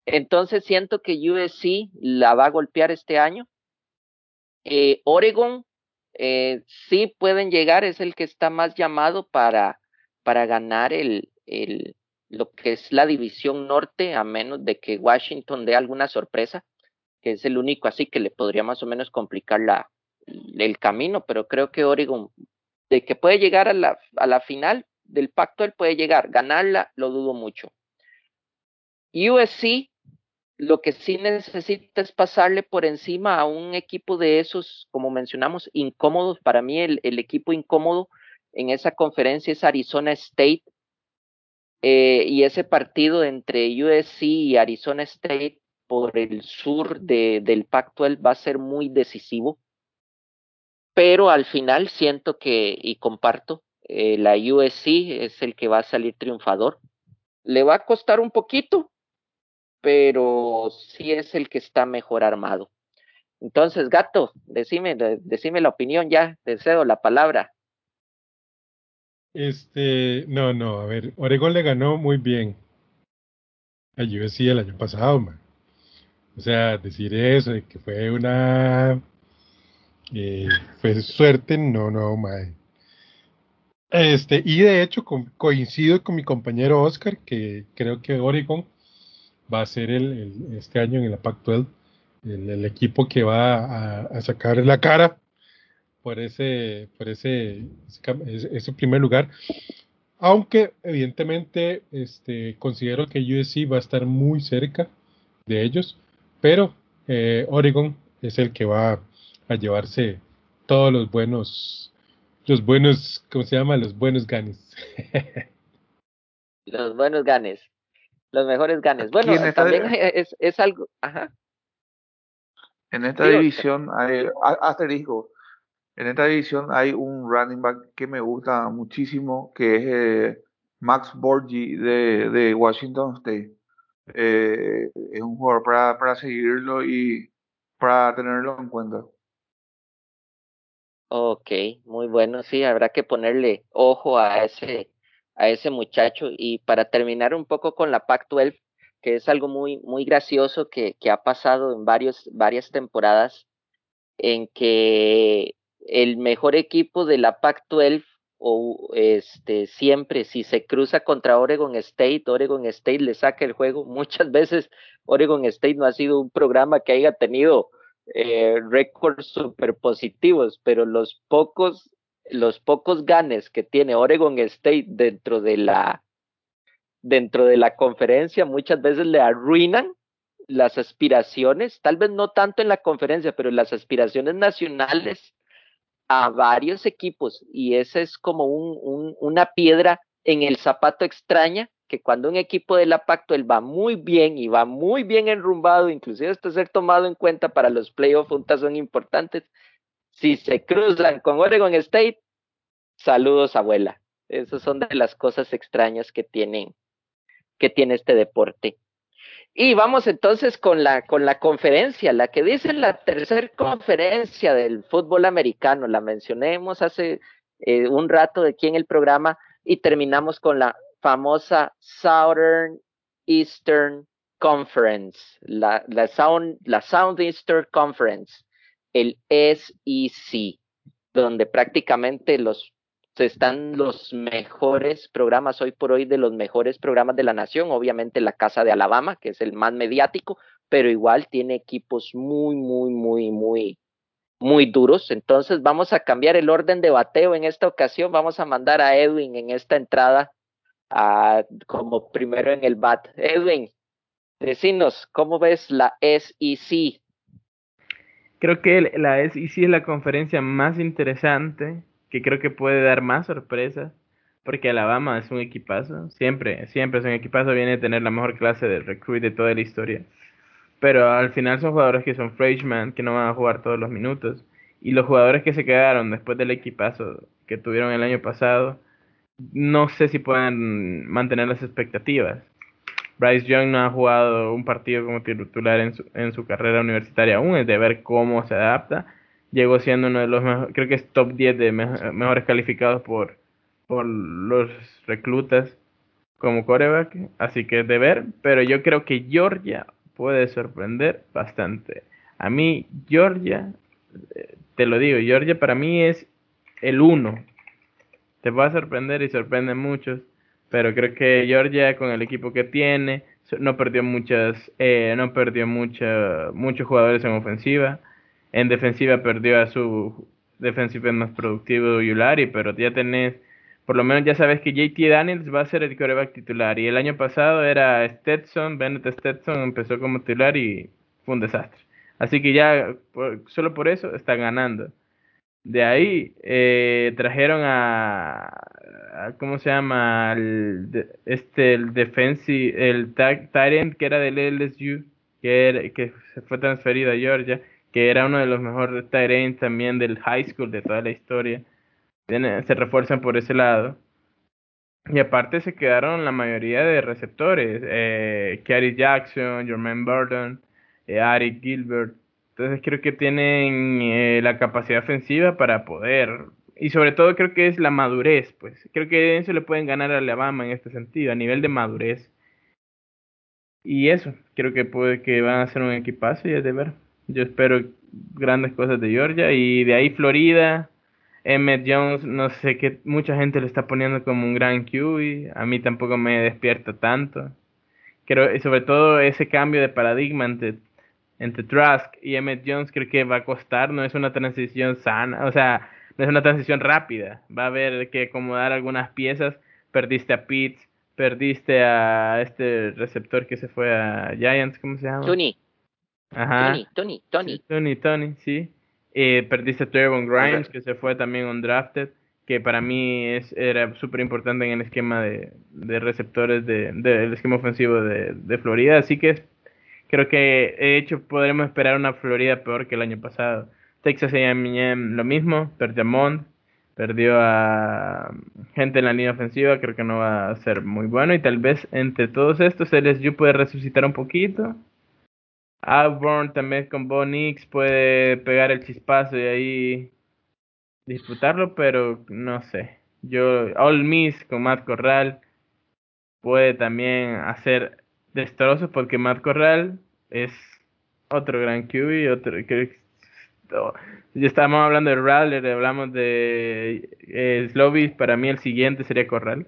Entonces siento que USC la va a golpear este año. Eh, Oregon eh, sí pueden llegar, es el que está más llamado para, para ganar el, el, lo que es la división norte, a menos de que Washington dé alguna sorpresa que es el único así que le podría más o menos complicar la, el camino, pero creo que Oregon, de que puede llegar a la, a la final del pacto, él puede llegar, ganarla, lo dudo mucho. USC, lo que sí necesita es pasarle por encima a un equipo de esos, como mencionamos, incómodos. Para mí, el, equipo incómodo en esa conferencia es Arizona State. Eh, y ese partido entre USC y Arizona State por el sur de, del Pacto va a ser muy decisivo, pero al final siento que, y comparto, eh, la USC es el que va a salir triunfador. Le va a costar un poquito, pero sí es el que está mejor armado. Entonces, gato, decime, decime la opinión ya, te cedo la palabra. Este, no, no, a ver, Oregón le ganó muy bien a USC el año pasado, man. O sea, decir eso, que fue una... Eh, fue suerte, no, no, man. Este, y de hecho coincido con mi compañero Oscar, que creo que Oregon va a ser el, este año en la Pac-12 el, equipo que va a, sacar la cara por ese, por ese, ese, primer lugar. Aunque evidentemente este, considero que USC va a estar muy cerca de ellos, pero eh, Oregon es el que va a llevarse todos los buenos, los buenos, ¿cómo se llama? Los buenos ganes. los buenos ganes, los mejores ganes. Bueno, también es, es algo, ajá. En esta división hay asterisco. En esta división hay un running back que me gusta muchísimo, que es eh, Max Borgi de, de Washington State. Eh, es un jugador para, para seguirlo y para tenerlo en cuenta. Ok, muy bueno, sí, habrá que ponerle ojo a ese, a ese muchacho. Y para terminar un poco con la Pac-12, que es algo muy, muy gracioso que, que ha pasado en varios, varias temporadas, en que el mejor equipo de la Pac-12 o este siempre si se cruza contra Oregon State, Oregon State le saca el juego. Muchas veces Oregon State no ha sido un programa que haya tenido eh, récords super positivos, pero los pocos los pocos ganes que tiene Oregon State dentro de la dentro de la conferencia muchas veces le arruinan las aspiraciones, tal vez no tanto en la conferencia, pero las aspiraciones nacionales a varios equipos y esa es como un, una piedra en el zapato extraña que cuando un equipo de la Pacto él va muy bien y va muy bien enrumbado, inclusive hasta ser tomado en cuenta para los playoffs, juntas son importantes. Si se cruzan con Oregon State, saludos abuela. Esas son de las cosas extrañas que tienen que tiene este deporte. Y vamos entonces con la, con la conferencia, la que dice la tercera conferencia del fútbol americano. La mencionemos hace eh, un rato de aquí en el programa y terminamos con la famosa Southern Eastern Conference, la, la, Sound, la Southeastern Conference, el SEC, donde prácticamente los están los mejores programas hoy por hoy de los mejores programas de la nación, obviamente la Casa de Alabama, que es el más mediático, pero igual tiene equipos muy, muy, muy, muy, muy duros. Entonces vamos a cambiar el orden de bateo en esta ocasión, vamos a mandar a Edwin en esta entrada a, como primero en el bat. Edwin, decinos, ¿cómo ves la SEC? Creo que la SEC es la conferencia más interesante que creo que puede dar más sorpresas, porque Alabama es un equipazo, siempre, siempre es un equipazo, viene a tener la mejor clase de recruit de toda la historia, pero al final son jugadores que son freshman, que no van a jugar todos los minutos, y los jugadores que se quedaron después del equipazo que tuvieron el año pasado, no sé si puedan mantener las expectativas. Bryce Young no ha jugado un partido como titular en su, en su carrera universitaria aún, es de ver cómo se adapta llegó siendo uno de los mejores, creo que es top 10 de mejores calificados por, por los reclutas como coreback, así que es de ver, pero yo creo que Georgia puede sorprender bastante. A mí, Georgia, eh, te lo digo, Georgia para mí es el uno. Te va a sorprender y sorprende a muchos, pero creo que Georgia con el equipo que tiene, no perdió muchas, eh, no perdió mucha, muchos jugadores en ofensiva en defensiva perdió a su defensivo más productivo Yulari, pero ya tenés, por lo menos ya sabes que JT Daniels va a ser el coreback titular. Y el año pasado era Stetson, Bennett Stetson empezó como titular y fue un desastre. Así que ya, solo por eso está ganando. De ahí eh, trajeron a, ¿cómo se llama? El, este, el defensive, el Tyrant que era del LSU, que, que se fue transferido a Georgia que era uno de los mejores Tyrants también del high school de toda la historia. Se refuerzan por ese lado. Y aparte se quedaron la mayoría de receptores. Eh, Jackson, Jermaine Burton, eh, Ari Gilbert. Entonces creo que tienen eh, la capacidad ofensiva para poder. Y sobre todo creo que es la madurez. Pues creo que eso le pueden ganar a Alabama en este sentido, a nivel de madurez. y eso, creo que puede que van a ser un equipazo y es de ver. Yo espero grandes cosas de Georgia y de ahí Florida. Emmett Jones, no sé qué, mucha gente le está poniendo como un gran QB, a mí tampoco me despierta tanto. Creo, y sobre todo ese cambio de paradigma entre, entre Trask y Emmett Jones creo que va a costar, no es una transición sana, o sea, no es una transición rápida, va a haber que acomodar algunas piezas, perdiste a Pitts, perdiste a este receptor que se fue a Giants, ¿cómo se llama? Tony. Ajá. Tony, Tony, Tony. Sí, Tony, Tony, sí. Eh, perdiste a Trevon Grimes, que se fue también undrafted, que para mí es, era súper importante en el esquema de, de receptores del de, esquema ofensivo de, de, Florida. Así que creo que de hecho podremos esperar una Florida peor que el año pasado. Texas A&M lo mismo, perdió a Mond, perdió a gente en la línea ofensiva, creo que no va a ser muy bueno y tal vez entre todos estos LSU puede resucitar un poquito Auburn también con Bo Nix puede pegar el chispazo y ahí disputarlo, pero no sé. Yo, All Miss con Matt Corral puede también hacer destrozos porque Matt Corral es otro gran QB, otro que ya estábamos hablando de Rattler, hablamos de eh, Slovis, para mí el siguiente sería Corral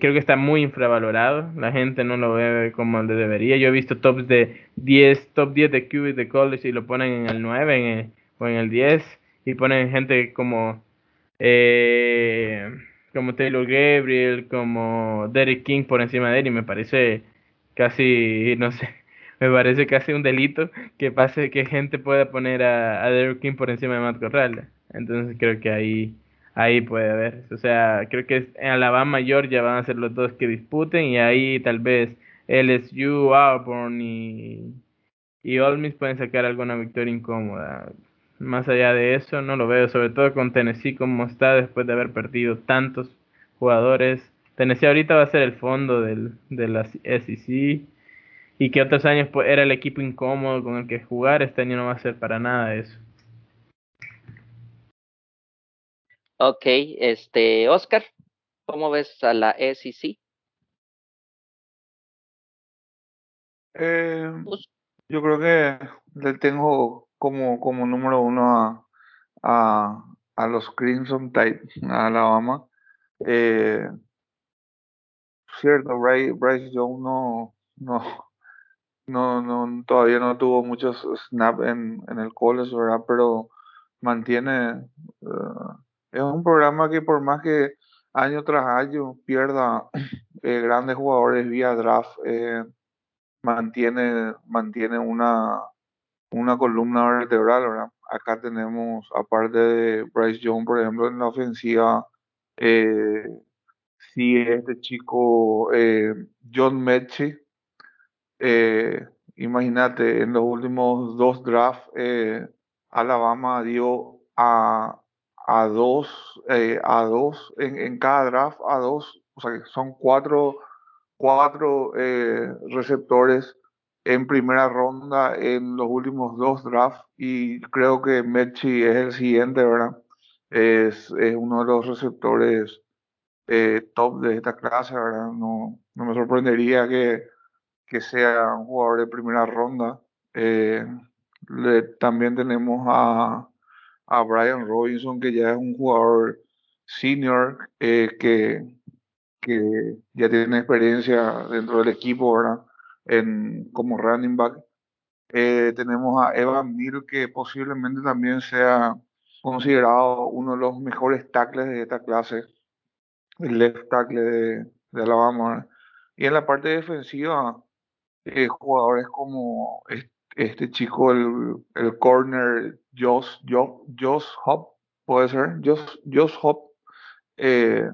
creo que está muy infravalorado. La gente no lo ve como le debería. Yo he visto tops de 10, top 10 de QB de college y lo ponen en el 9 o en el 10 y ponen gente como eh, como Taylor Gabriel, como Derek King por encima de él y me parece casi, no sé, me parece casi un delito que pase que gente pueda poner a, a Derek King por encima de Matt Corral. Entonces creo que ahí ahí puede haber. O sea, creo que en Alabama, Georgia van a ser los dos que disputen y ahí tal vez LSU, Auburn y, y Ole Miss pueden sacar alguna victoria incómoda. Más allá de eso, no lo veo, sobre todo con Tennessee como está después de haber perdido tantos jugadores. Tennessee ahorita va a ser el fondo del, de la SEC y que otros años pues, era el equipo incómodo con el que jugar, este año no va a ser para nada eso. Ok, este, Oscar, ¿cómo ves a la SEC? Eh, yo creo que le tengo como, como número uno a, a, los Crimson Tide, a Alabama. Eh, cierto, Bryce, Bryce Young no, no, no, todavía no tuvo muchos snaps en, el college, ¿verdad? Pero mantiene uh, es un programa que por más que año tras año pierda eh, grandes jugadores vía draft, eh, mantiene, mantiene una, una columna vertebral, ¿verdad? Acá tenemos, aparte de Bryce Young, por ejemplo, en la ofensiva, eh, sigue este chico eh, John Mechie. Eh, imagínate, en los últimos dos drafts, eh, Alabama dio a a dos, a dos en, en, cada draft, a dos, o sea que son cuatro, cuatro receptores en primera ronda en los últimos dos drafts y creo que Mechi es el siguiente, ¿verdad? Es, es uno de los receptores eh, top de esta clase, ¿verdad? No, no me sorprendería que, que sea un jugador de primera ronda. Le, también tenemos a a Brian Robinson, que ya es un jugador senior eh, que, que ya tiene experiencia dentro del equipo, ¿verdad? En, como running back. Eh, tenemos a Evan Mir, que posiblemente también sea considerado uno de los mejores tackles de esta clase, el left tackle de, de Alabama. Y en la parte defensiva, eh, jugadores como este chico, el, el corner Josh, Josh, Hop, puede ser, Josh, Josh Hop, eh,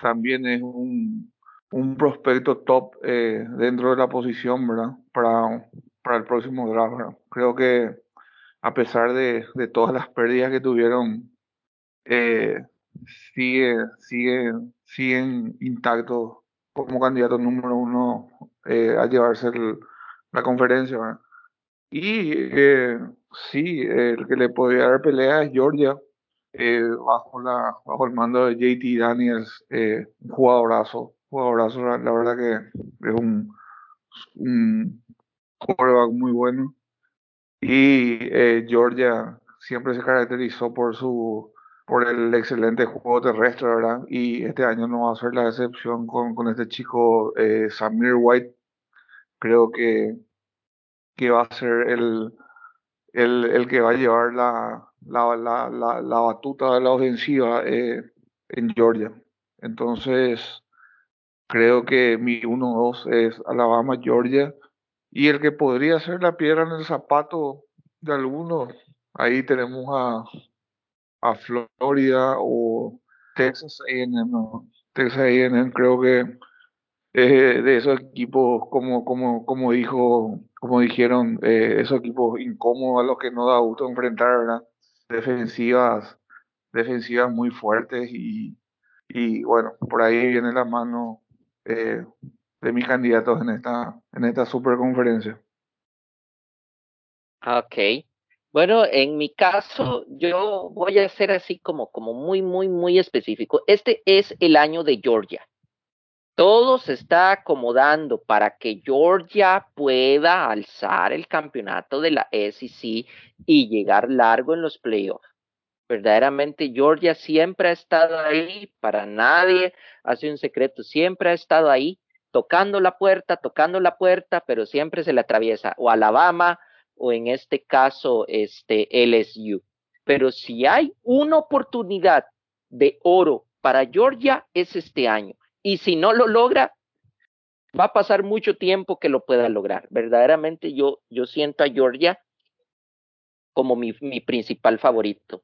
también es un, un prospecto top eh, dentro de la posición, ¿verdad? Para, para el próximo draft. Creo que a pesar de, todas las pérdidas que tuvieron, eh, sigue, sigue, siguen intactos como candidato número uno eh, a llevarse la conferencia. Y sí, el que le podría dar pelea es Georgia, bajo, el mando de JT Daniels, un jugadorazo, jugadorazo, la, verdad que es un, un muy bueno. Y eh, Georgia siempre se caracterizó por su por el excelente juego terrestre, ¿verdad? Y este año no va a ser la excepción con, con este chico eh, Samir White. Creo que, que va a ser el, el, el que va a llevar la, la, la, la, la batuta de la ofensiva eh, en Georgia. Entonces, creo que mi 1-2 es Alabama, Georgia. Y el que podría ser la piedra en el zapato de algunos, ahí tenemos a, a Florida o Texas A&M. ¿no? Texas A&M creo que eh, de esos equipos, como, como, como dijo, como dijeron, eh, esos equipos incómodos a los que no da gusto enfrentar, ¿verdad? Defensivas, defensivas muy fuertes y, y bueno, por ahí viene la mano eh, de mis candidatos en esta, en esta superconferencia. Ok. Bueno, en mi caso, yo voy a ser así como, como muy, muy, muy específico. Este es el año de Georgia. Todo se está acomodando para que Georgia pueda alzar el campeonato de la SEC y llegar largo en los playoffs. Verdaderamente Georgia siempre ha estado ahí, para nadie hace un secreto, siempre ha estado ahí, tocando la puerta, tocando la puerta, pero siempre se le atraviesa o Alabama o en este caso este LSU. Pero si hay una oportunidad de oro para Georgia es este año. Y si no lo logra, va a pasar mucho tiempo que lo pueda lograr. Verdaderamente yo, yo siento a Georgia como mi, mi principal favorito.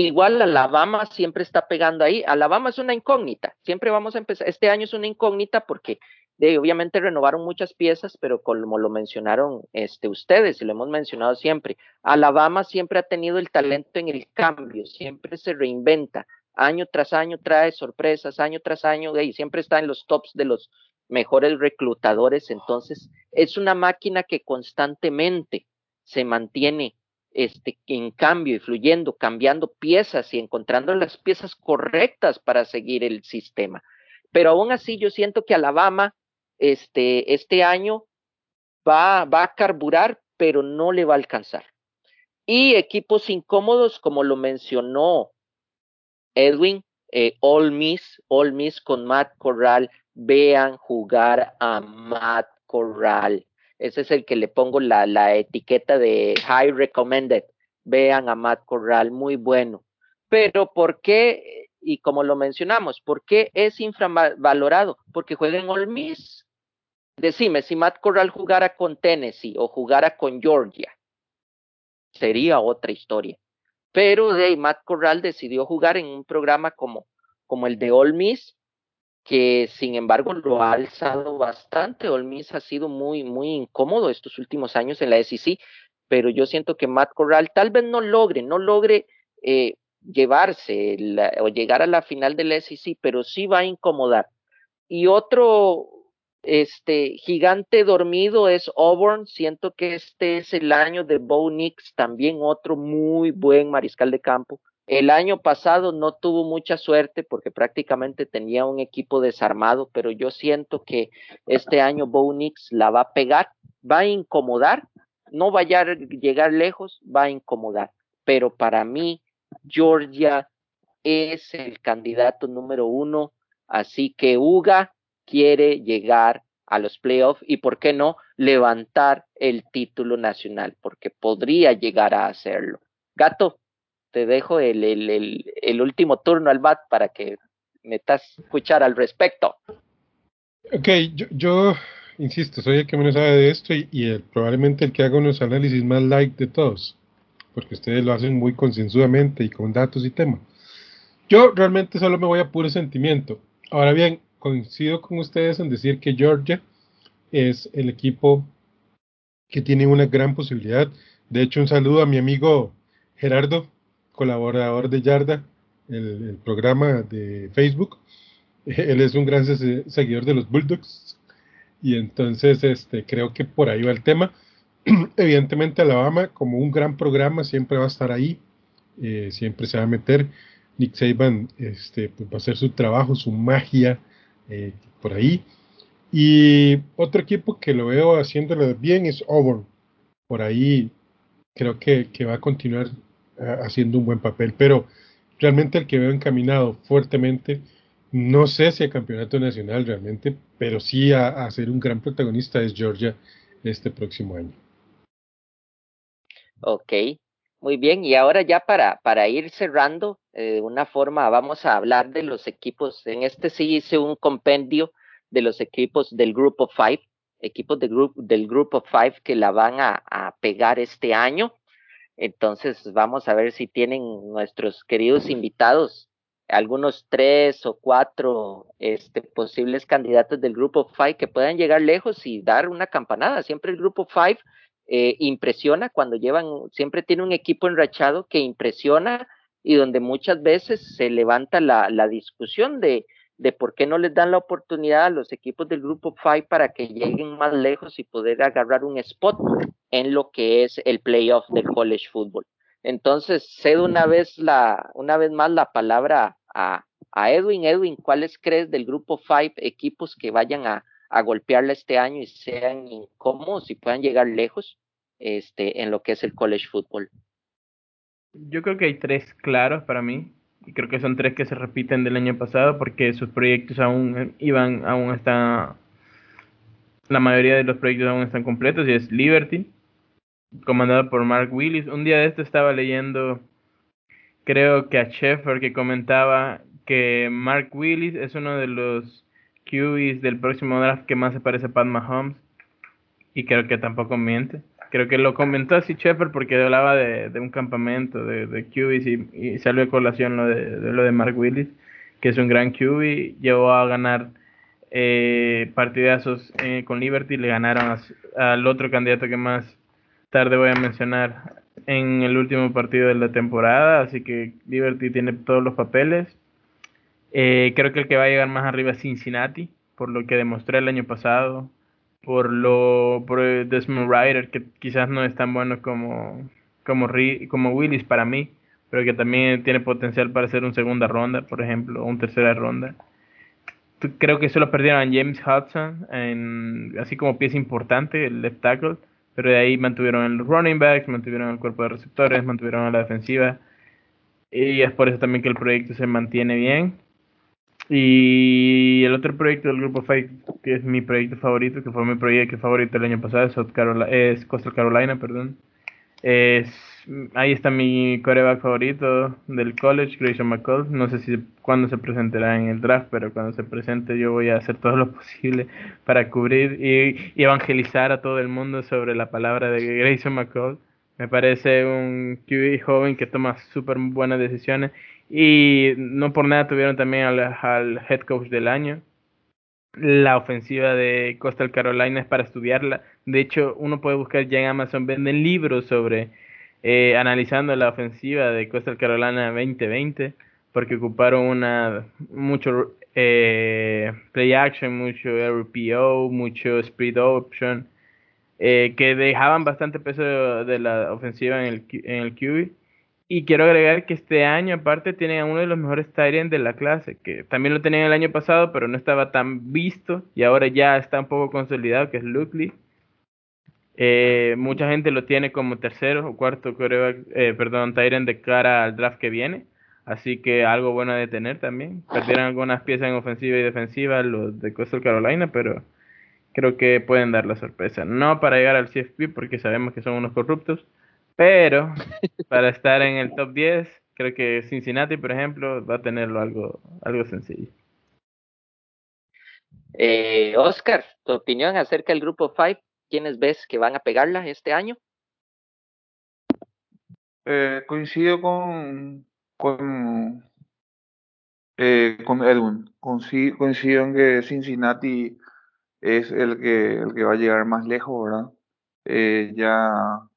Igual Alabama siempre está pegando ahí. Alabama es una incógnita. Siempre vamos a empezar. Este año es una incógnita porque de, obviamente renovaron muchas piezas, pero como lo mencionaron este, ustedes y lo hemos mencionado siempre, Alabama siempre ha tenido el talento en el cambio, siempre se reinventa. Año tras año trae sorpresas, año tras año, y siempre está en los tops de los mejores reclutadores. Entonces, es una máquina que constantemente se mantiene este, en cambio y fluyendo, cambiando piezas y encontrando las piezas correctas para seguir el sistema. Pero aún así yo siento que Alabama este, este año va, va a carburar, pero no le va a alcanzar. Y equipos incómodos, como lo mencionó Edwin, eh, All Miss, All Miss con Matt Corral, vean jugar a Matt Corral. Ese es el que le pongo la, etiqueta de High Recommended. Vean a Matt Corral, muy bueno. Pero ¿por qué? Y como lo mencionamos, ¿por qué es infravalorado? Porque juega en All Miss. Decime, si Matt Corral jugara con Tennessee o jugara con Georgia, sería otra historia. Pero de Matt Corral decidió jugar en un programa como, como el de All Miss que sin embargo lo ha alzado bastante. Olmis ha sido muy, muy incómodo estos últimos años en la SEC, pero yo siento que Matt Corral tal vez no logre, no logre eh, llevarse o llegar a la final de la SEC, pero sí va a incomodar. Y otro este gigante dormido es Auburn. Siento que este es el año de Bo Nix, también otro muy buen mariscal de campo. El año pasado no tuvo mucha suerte porque prácticamente tenía un equipo desarmado, pero yo siento que este año Bo Nix la va a pegar, va a incomodar, no va a llegar lejos, va a incomodar. Pero para mí, Georgia es el candidato número uno, así que Uga quiere llegar a los playoffs y, ¿por qué no?, levantar el título nacional, porque podría llegar a hacerlo. Gato, te dejo el, el, el, último turno al BAT para que metas escuchar al respecto. Ok, yo, yo, insisto, soy el que menos sabe de esto y, probablemente el que haga unos análisis más like de todos, porque ustedes lo hacen muy concienzudamente y con datos y temas. Yo realmente solo me voy a puro sentimiento. Ahora bien, coincido con ustedes en decir que Georgia es el equipo que tiene una gran posibilidad. De hecho, un saludo a mi amigo Gerardo, colaborador de Yarda, el, programa de Facebook. Él es un gran seguidor de los Bulldogs y entonces este, creo que por ahí va el tema. Evidentemente Alabama como un gran programa siempre va a estar ahí, eh, siempre se va a meter. Nick Saban este, pues va a hacer su trabajo, su magia eh, por ahí. Y otro equipo que lo veo haciéndolo bien es Auburn. Por ahí creo que, que va a continuar haciendo un buen papel, pero realmente el que veo encaminado fuertemente, no sé si a campeonato nacional realmente, pero sí a, ser un gran protagonista es Georgia este próximo año. Ok, muy bien. Y ahora ya para, para ir cerrando, eh, de una forma, vamos a hablar de los equipos. En este sí hice un compendio de los equipos del Grupo Five, equipos de group, del Grupo Five que la van a pegar este año. Entonces vamos a ver si tienen nuestros queridos invitados algunos tres o cuatro este, posibles candidatos del grupo Five que puedan llegar lejos y dar una campanada. Siempre el grupo Five eh, impresiona cuando llevan, siempre tiene un equipo enrachado que impresiona y donde muchas veces se levanta la, la discusión de, de por qué no les dan la oportunidad a los equipos del grupo Five para que lleguen más lejos y poder agarrar un spot en lo que es el playoff del college football. Entonces, cedo una vez la, una vez más la palabra a, a Edwin. Edwin, ¿cuáles crees del grupo Five equipos que vayan a, a golpearla este año y sean incómodos y puedan llegar lejos este, en lo que es el college football? Yo creo que hay tres claros para mí. Y creo que son tres que se repiten del año pasado porque sus proyectos aún iban, aún están, la mayoría de los proyectos aún están completos y es Liberty, comandado por Mark Willis. Un día de esto estaba leyendo, creo que a Sheffer, que comentaba que Mark Willis es uno de los QBs del próximo draft que más se parece a Pat Mahomes. Y creo que tampoco miente. Creo que lo comentó así Sheffer porque hablaba de, un campamento de, de QBs y, salió de colación lo de, lo de Mark Willis, que es un gran QB. Llegó a ganar eh, partidazos eh, con Liberty, le ganaron al otro candidato que más tarde voy a mencionar en el último partido de la temporada, así que Liberty tiene todos los papeles. Eh, creo que el que va a llegar más arriba es Cincinnati, por lo que demostré el año pasado, por lo por Desmond Ryder, que quizás no es tan bueno como, como, Willis para mí, pero que también tiene potencial para ser un segunda ronda, por ejemplo, o un tercera ronda. Creo que solo perdieron a James Hudson, en, así como pieza importante, el left tackle pero de ahí mantuvieron los running backs, mantuvieron el cuerpo de receptores, mantuvieron a la defensiva. Y es por eso también que el proyecto se mantiene bien. Y el otro proyecto del grupo Fake, que es mi proyecto favorito, que fue mi proyecto favorito el año pasado, es, South Carolina, es Coastal Carolina, perdón. Es ahí está mi coreback favorito del college, Grayson McCall. No sé si cuándo se presentará en el draft, pero cuando se presente yo voy a hacer todo lo posible para cubrir y, evangelizar a todo el mundo sobre la palabra de Grayson McCall. Me parece un QB joven que toma súper buenas decisiones y no por nada tuvieron también al, head coach del año. La ofensiva de Coastal Carolina es para estudiarla. De hecho, uno puede buscar ya en Amazon, venden libros sobre eh, analizando la ofensiva de Coastal Carolina 2020, porque ocuparon una mucho eh, play action, mucho RPO, mucho speed option, eh, que dejaban bastante peso de, de, la ofensiva en el, en el QB. Y quiero agregar que este año, aparte, tienen a uno de los mejores Tyrants de la clase, que también lo tenían el año pasado, pero no estaba tan visto y ahora ya está un poco consolidado, que es Luke Lee. Eh, mucha gente lo tiene como tercero o cuarto eh, perdón, de cara al draft que viene. Así que algo bueno de tener también. Perdieron algunas piezas en ofensiva y defensiva los de Coastal Carolina, pero creo que pueden dar la sorpresa. No para llegar al CFP porque sabemos que son unos corruptos, pero para estar en el top 10, creo que Cincinnati, por ejemplo, va a tenerlo algo, algo sencillo. Eh, Oscar, tu opinión acerca del grupo 5 ¿quiénes ves que van a pegarla este año? Eh, coincido con, con, eh, con Edwin. Coincido, coincido, en que Cincinnati es el que, el que va a llegar más lejos, ¿verdad? Eh, ya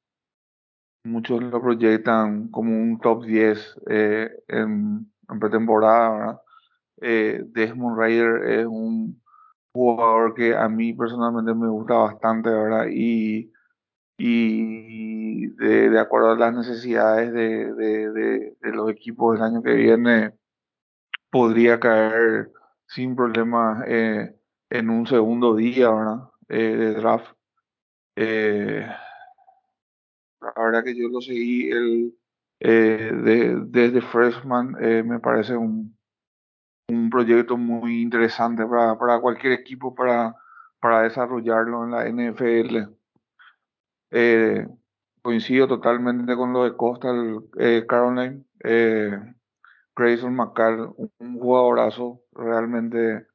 muchos lo proyectan como un top 10 eh, en, pretemporada, ¿verdad? Eh, Desmond Raider es un jugador que a mí personalmente me gusta bastante, ¿verdad? Y, y de, acuerdo a las necesidades de, de, los equipos del año que viene, podría caer sin problemas eh, en un segundo día, ¿verdad? De draft. La verdad que yo lo seguí el, eh, de, desde freshman, eh, me parece un, un proyecto muy interesante para, para cualquier equipo para, para desarrollarlo en la NFL. Eh, coincido totalmente con lo de Coastal eh, Caroline. Grayson McCall, un jugadorazo realmente.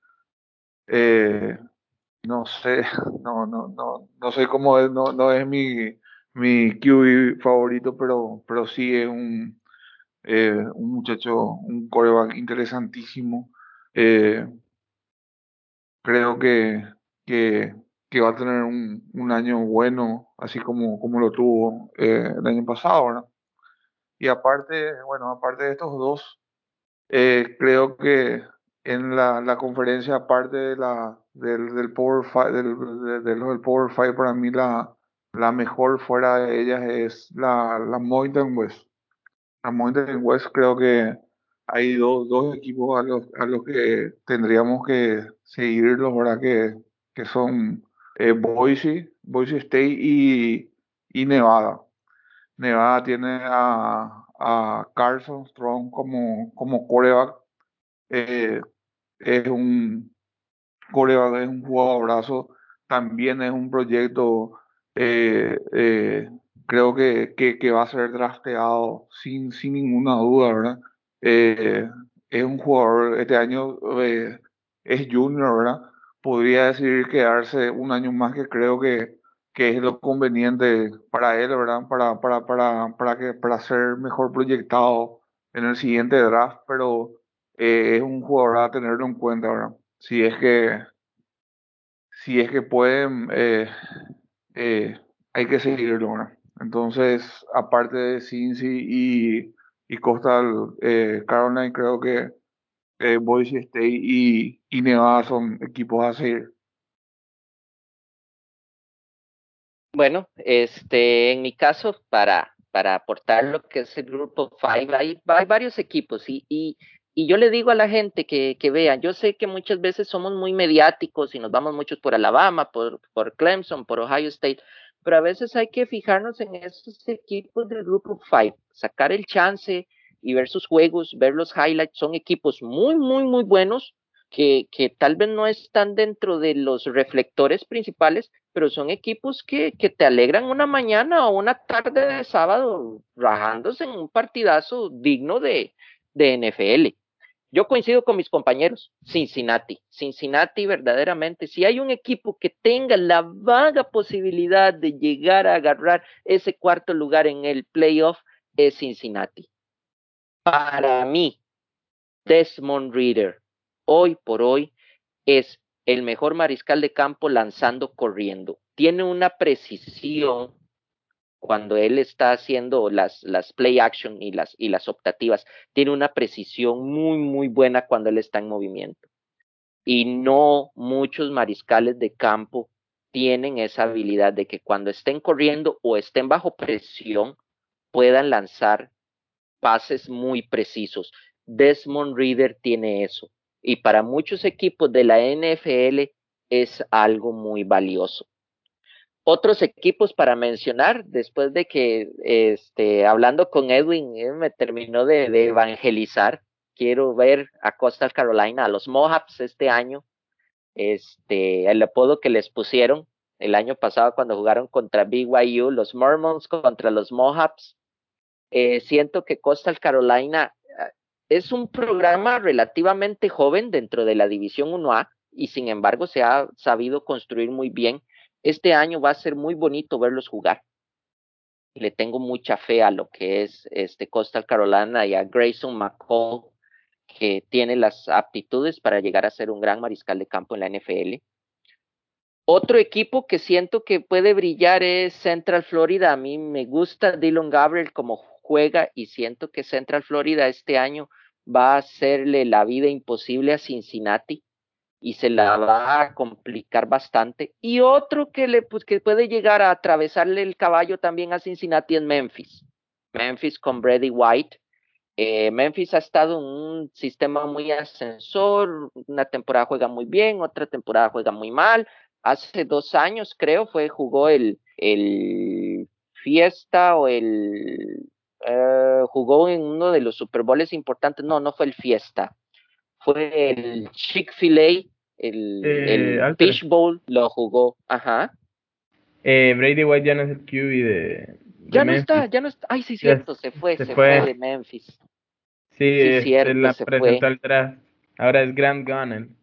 No sé, no, no, no, no sé cómo es, no, no es mi, mi QB favorito, pero, pero sí es un, eh, un muchacho, un coreback interesantísimo. Eh, creo que, que, va a tener un, un año bueno, así como, como lo tuvo eh, el año pasado. Y aparte, bueno, aparte de estos dos, eh, creo que en la, la conferencia, aparte de la, del, del Power Five, del, del Power Five, para mí la, la mejor fuera de ellas es la, la Mountain West. La Mountain West creo que hay dos, dos equipos a los, a los que tendríamos que seguirlos, ¿verdad? Que, que son eh, Boise, Boise State y, y Nevada. Nevada tiene a, a Carson Strong como, como coreback. Eh, es un coreback, es un jugadorazo. También es un proyecto, eh, eh, creo que, que, que, va a ser drafteado sin, sin ninguna duda, ¿verdad? Eh, es un jugador, este año eh, es junior, ¿verdad? Podría decidir quedarse un año más que creo que, que es lo conveniente para él, ¿verdad? Para, para, para, para, que, para ser mejor proyectado en el siguiente draft, pero eh, es un jugador a tenerlo en cuenta, ¿verdad? Si es que, si es que pueden, eh, hay que seguirlo, ¿verdad? Entonces, aparte de Cincy y, y Coastal eh, Caroline, creo que eh, Boise State y, y Nevada son equipos a seguir. Bueno, este, en mi caso, para, para aportar lo que es el grupo Five, hay, hay varios equipos y, y, y, yo le digo a la gente que, que vean, yo sé que muchas veces somos muy mediáticos y nos vamos muchos por Alabama, por, Clemson, por Ohio State, pero a veces hay que fijarnos en esos equipos del grupo Five, sacar el chance y ver sus juegos, ver los highlights, son equipos muy, muy, muy buenos que, que, tal vez no están dentro de los reflectores principales, pero son equipos que, que, te alegran una mañana o una tarde de sábado rajándose en un partidazo digno de, de NFL. Yo coincido con mis compañeros, Cincinnati. Cincinnati verdaderamente, si hay un equipo que tenga la vaga posibilidad de llegar a agarrar ese cuarto lugar en el playoff, es Cincinnati. Para mí, Desmond Reader, hoy por hoy es el mejor mariscal de campo lanzando corriendo. Tiene una precisión cuando él está haciendo las, las play action y las, y las optativas. Tiene una precisión muy, muy buena cuando él está en movimiento. Y no muchos mariscales de campo tienen esa habilidad de que cuando estén corriendo o estén bajo presión puedan lanzar pases muy precisos. Desmond Reader tiene eso y para muchos equipos de la NFL es algo muy valioso. Otros equipos para mencionar, después de que este, hablando con Edwin eh, me terminó de, evangelizar, quiero ver a Coastal Carolina, a los Mohawks este año, este, el apodo que les pusieron el año pasado cuando jugaron contra BYU, los Mormons contra los Mohawks. Eh, siento que Coastal Carolina es un programa relativamente joven dentro de la División 1A y sin embargo se ha sabido construir muy bien. Este año va a ser muy bonito verlos jugar. Le tengo mucha fe a lo que es este Coastal Carolina y a Grayson McCall, que tiene las aptitudes para llegar a ser un gran mariscal de campo en la NFL. Otro equipo que siento que puede brillar es Central Florida. A mí me gusta Dylan Gabriel como juega y siento que Central Florida este año va a hacerle la vida imposible a Cincinnati y se la va a complicar bastante. Y otro que, le, pues, que puede llegar a atravesarle el caballo también a Cincinnati es Memphis. Memphis con Brady White. Eh, Memphis ha estado en un sistema muy ascensor, una temporada juega muy bien, otra temporada juega muy mal. Hace dos años, creo, fue, jugó el, el Fiesta o el eh, jugó en uno de los Super Bowls importantes. No, no fue el Fiesta, fue el Chick-fil-A, el, Eh, el. Fish Bowl, lo jugó. Ajá. Eh, Brady White ya no es el QB de, de Ya no Memphis. está, ya no está. Ay, sí, Ya cierto, se fue, se se, fue. fue. de Memphis. Sí, este, cierto, la se presentó fue. al draft. Ahora es Grant Gunnan.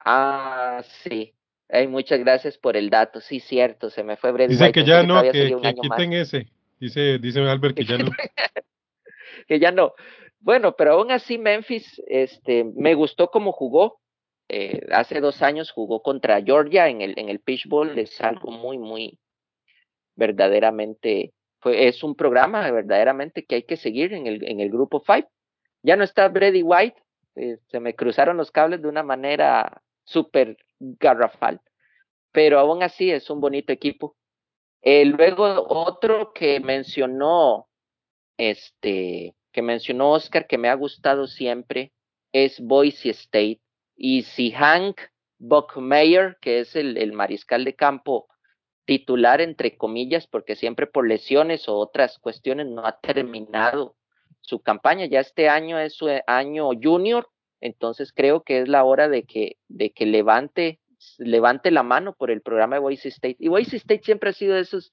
Ah, sí. Ay, muchas gracias por el dato. Sí, cierto, se me fue Brady Dice White. que pensé ya no, que, que más. quiten ese. Dice, dice Albert que ya no. que ya no. Bueno, pero aún así Memphis, este, me gustó cómo jugó. Eh, hace dos años jugó contra Georgia en el, en el Pitch Bowl, es algo muy, muy verdaderamente, fue, es un programa verdaderamente que hay que seguir en el, en el grupo 5. Ya no está Brady White, eh, se me cruzaron los cables de una manera súper garrafal, pero aún así es un bonito equipo. Eh, luego otro que mencionó este, que mencionó Oscar, que me ha gustado siempre, es Boise State. Y si Hank Buckmeyer, que es el, el mariscal de campo titular, entre comillas, porque siempre por lesiones o otras cuestiones no ha terminado su campaña. Ya este año es su año junior, entonces creo que es la hora de que, de que levante, levante la mano por el programa de Boise State. Y Boise State siempre ha sido de esos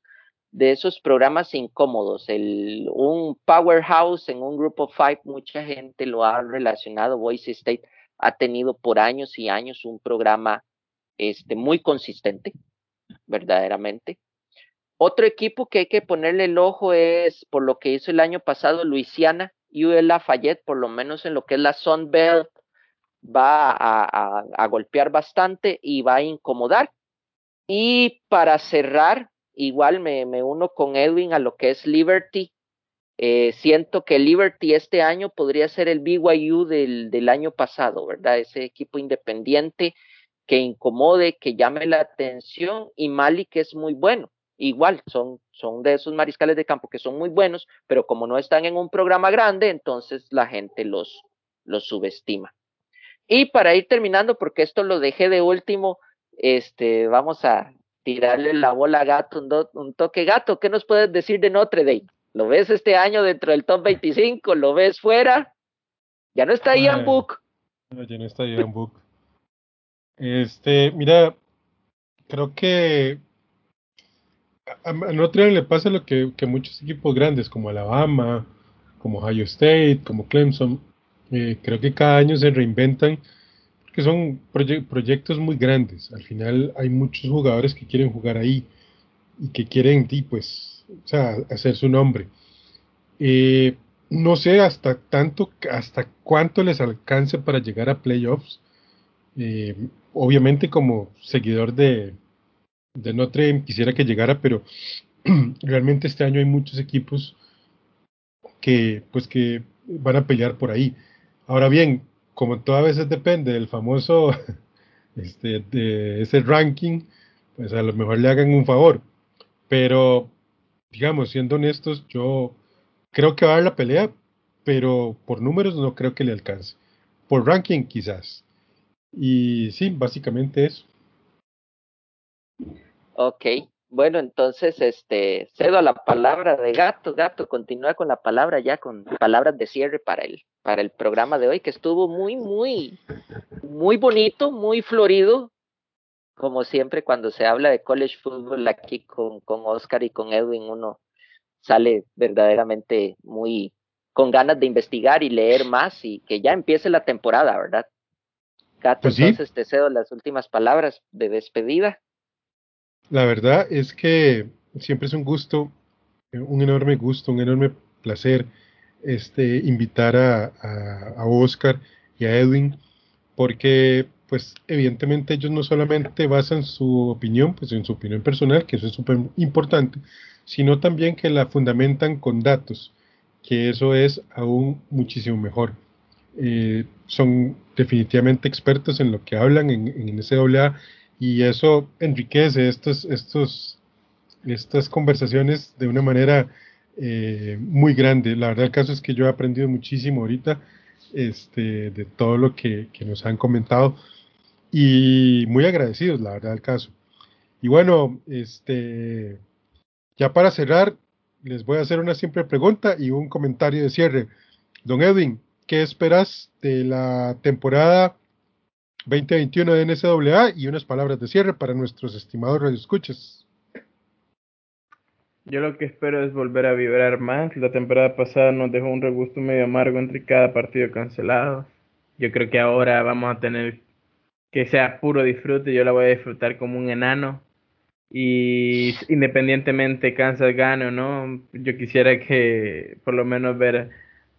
de esos programas incómodos, un powerhouse en un grupo five, mucha gente lo ha relacionado, Boise State ha tenido por años y años un programa este, muy consistente, verdaderamente. Otro equipo que hay que ponerle el ojo es, por lo que hizo el año pasado, Luisiana, UL Lafayette, por lo menos en lo que es la Sun Belt, va a, a, a golpear bastante y va a incomodar. Y para cerrar, igual me, me, uno con Edwin a lo que es Liberty. Eh, siento que Liberty este año podría ser el BYU del, del, año pasado, ¿verdad? Ese equipo independiente que incomode, que llame la atención y Mali que es muy bueno. Igual, son, son de esos mariscales de campo que son muy buenos, pero como no están en un programa grande, entonces la gente los, los subestima. Y para ir terminando, porque esto lo dejé de último, este, vamos a, tirarle la bola a Gato, un, do, un, toque Gato. ¿Qué nos puedes decir de Notre Dame? ¿Lo ves este año dentro del top 25? ¿Lo ves fuera? Ya no está Ian Book. No, ya no está Ian Book. Este, mira, creo que a, Notre Dame le pasa lo que, muchos equipos grandes, como Alabama, como Ohio State, como Clemson, eh, creo que cada año se reinventan que son proye proyectos muy grandes. Al final hay muchos jugadores que quieren jugar ahí y que quieren, y pues, o sea, hacer su nombre. Eh, no sé hasta tanto, hasta cuánto les alcance para llegar a playoffs. Eh, obviamente como seguidor de, de Notre Dame quisiera que llegara, pero realmente este año hay muchos equipos que, pues, que van a pelear por ahí. Ahora bien, como todas veces depende del famoso este, de ese ranking, pues a lo mejor le hagan un favor. Pero, digamos, siendo honestos, yo creo que va a dar la pelea, pero por números no creo que le alcance. Por ranking quizás. Y sí, básicamente eso. Ok, bueno, entonces este cedo la palabra de Gato. Gato, continúa con la palabra ya, con palabras de cierre para el, para el programa de hoy, que estuvo muy, muy, muy bonito, muy florido. Como siempre, cuando se habla de college football aquí con, con Oscar y con Edwin, uno sale verdaderamente muy con ganas de investigar y leer más y que ya empiece la temporada, ¿verdad? Gato, Pues sí. entonces te cedo las últimas palabras de despedida. La verdad es que siempre es un gusto, un enorme gusto, un enorme placer este, invitar a, a, a Oscar y a Edwin, porque pues evidentemente ellos no solamente basan su opinión, pues en su opinión personal, que eso es súper importante, sino también que la fundamentan con datos, que eso es aún muchísimo mejor. Eh, son definitivamente expertos en lo que hablan en, en NCAA y eso enriquece estos, estos, estas conversaciones de una manera eh, muy grande. La verdad el caso es que yo he aprendido muchísimo ahorita este, de todo lo que nos han comentado y muy agradecidos, la verdad el caso. Y bueno, este, ya para cerrar, les voy a hacer una simple pregunta y un comentario de cierre. Don Edwin, ¿qué esperas de la temporada 2021 de NCAA y unas palabras de cierre para nuestros estimados radioescuchas? Yo lo que espero es volver a vibrar más. La temporada pasada nos dejó un regusto medio amargo entre cada partido cancelado. Yo creo que ahora vamos a tener que sea puro disfrute. Yo la voy a disfrutar como un enano. Y independientemente Kansas gane o no, yo quisiera que por lo menos ver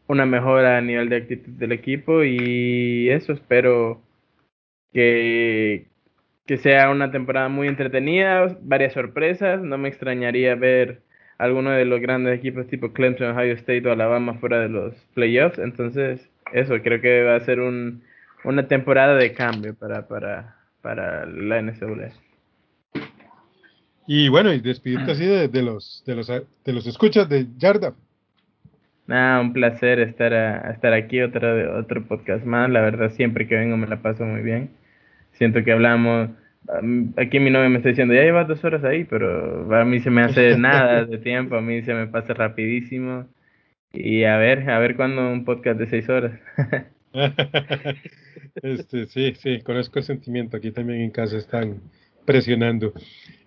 una mejora a nivel de actitud del equipo y eso espero que, que sea una temporada muy entretenida, varias sorpresas, no me extrañaría ver alguno de los grandes equipos tipo Clemson, Ohio State o Alabama fuera de los playoffs, entonces eso creo que va a ser un, una temporada de cambio para, para, para la NCAA. Y bueno, y despedirte así de, de, los, de, los, de los escuchas de Yarda. Nada, un placer estar, a, estar aquí, otro, otro podcast más. La verdad, siempre que vengo me la paso muy bien. Siento que hablamos. Aquí mi novia me está diciendo, ya llevas dos horas ahí, pero a mí se me hace nada de tiempo, a mí se me pasa rapidísimo. Y a ver, a ver cuándo un podcast de seis horas. este, sí, sí, conozco el sentimiento. Aquí también en casa están presionando.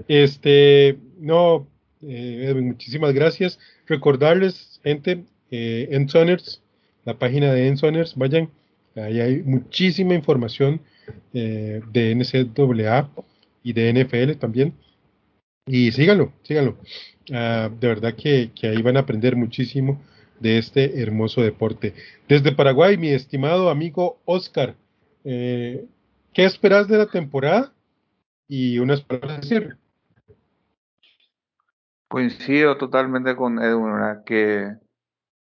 Este, no, eh, muchísimas gracias. Recordarles, gente, eh, Ensoners, la página de Ensoners, vayan, ahí hay muchísima información eh, de NCAA y de NFL también. Y síganlo, síganlo. Ah, de verdad que, que, ahí van a aprender muchísimo de este hermoso deporte. Desde Paraguay, mi estimado amigo Oscar, eh, ¿qué esperas de la temporada? y unas palabras de cierre. Coincido totalmente con Edwin, que,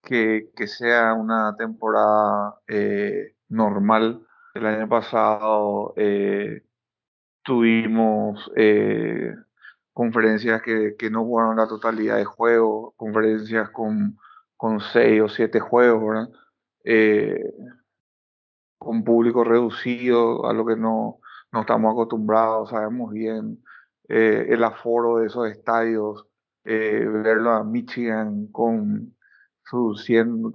que, que, sea una temporada eh, normal. El año pasado eh, tuvimos conferencias que, que, no jugaron la totalidad de juegos, conferencias con, con seis o siete juegos, ¿verdad? Eh, con público reducido, a lo que no, no estamos acostumbrados, sabemos bien eh, el aforo de esos estadios, eh, verlo a Michigan con sus 100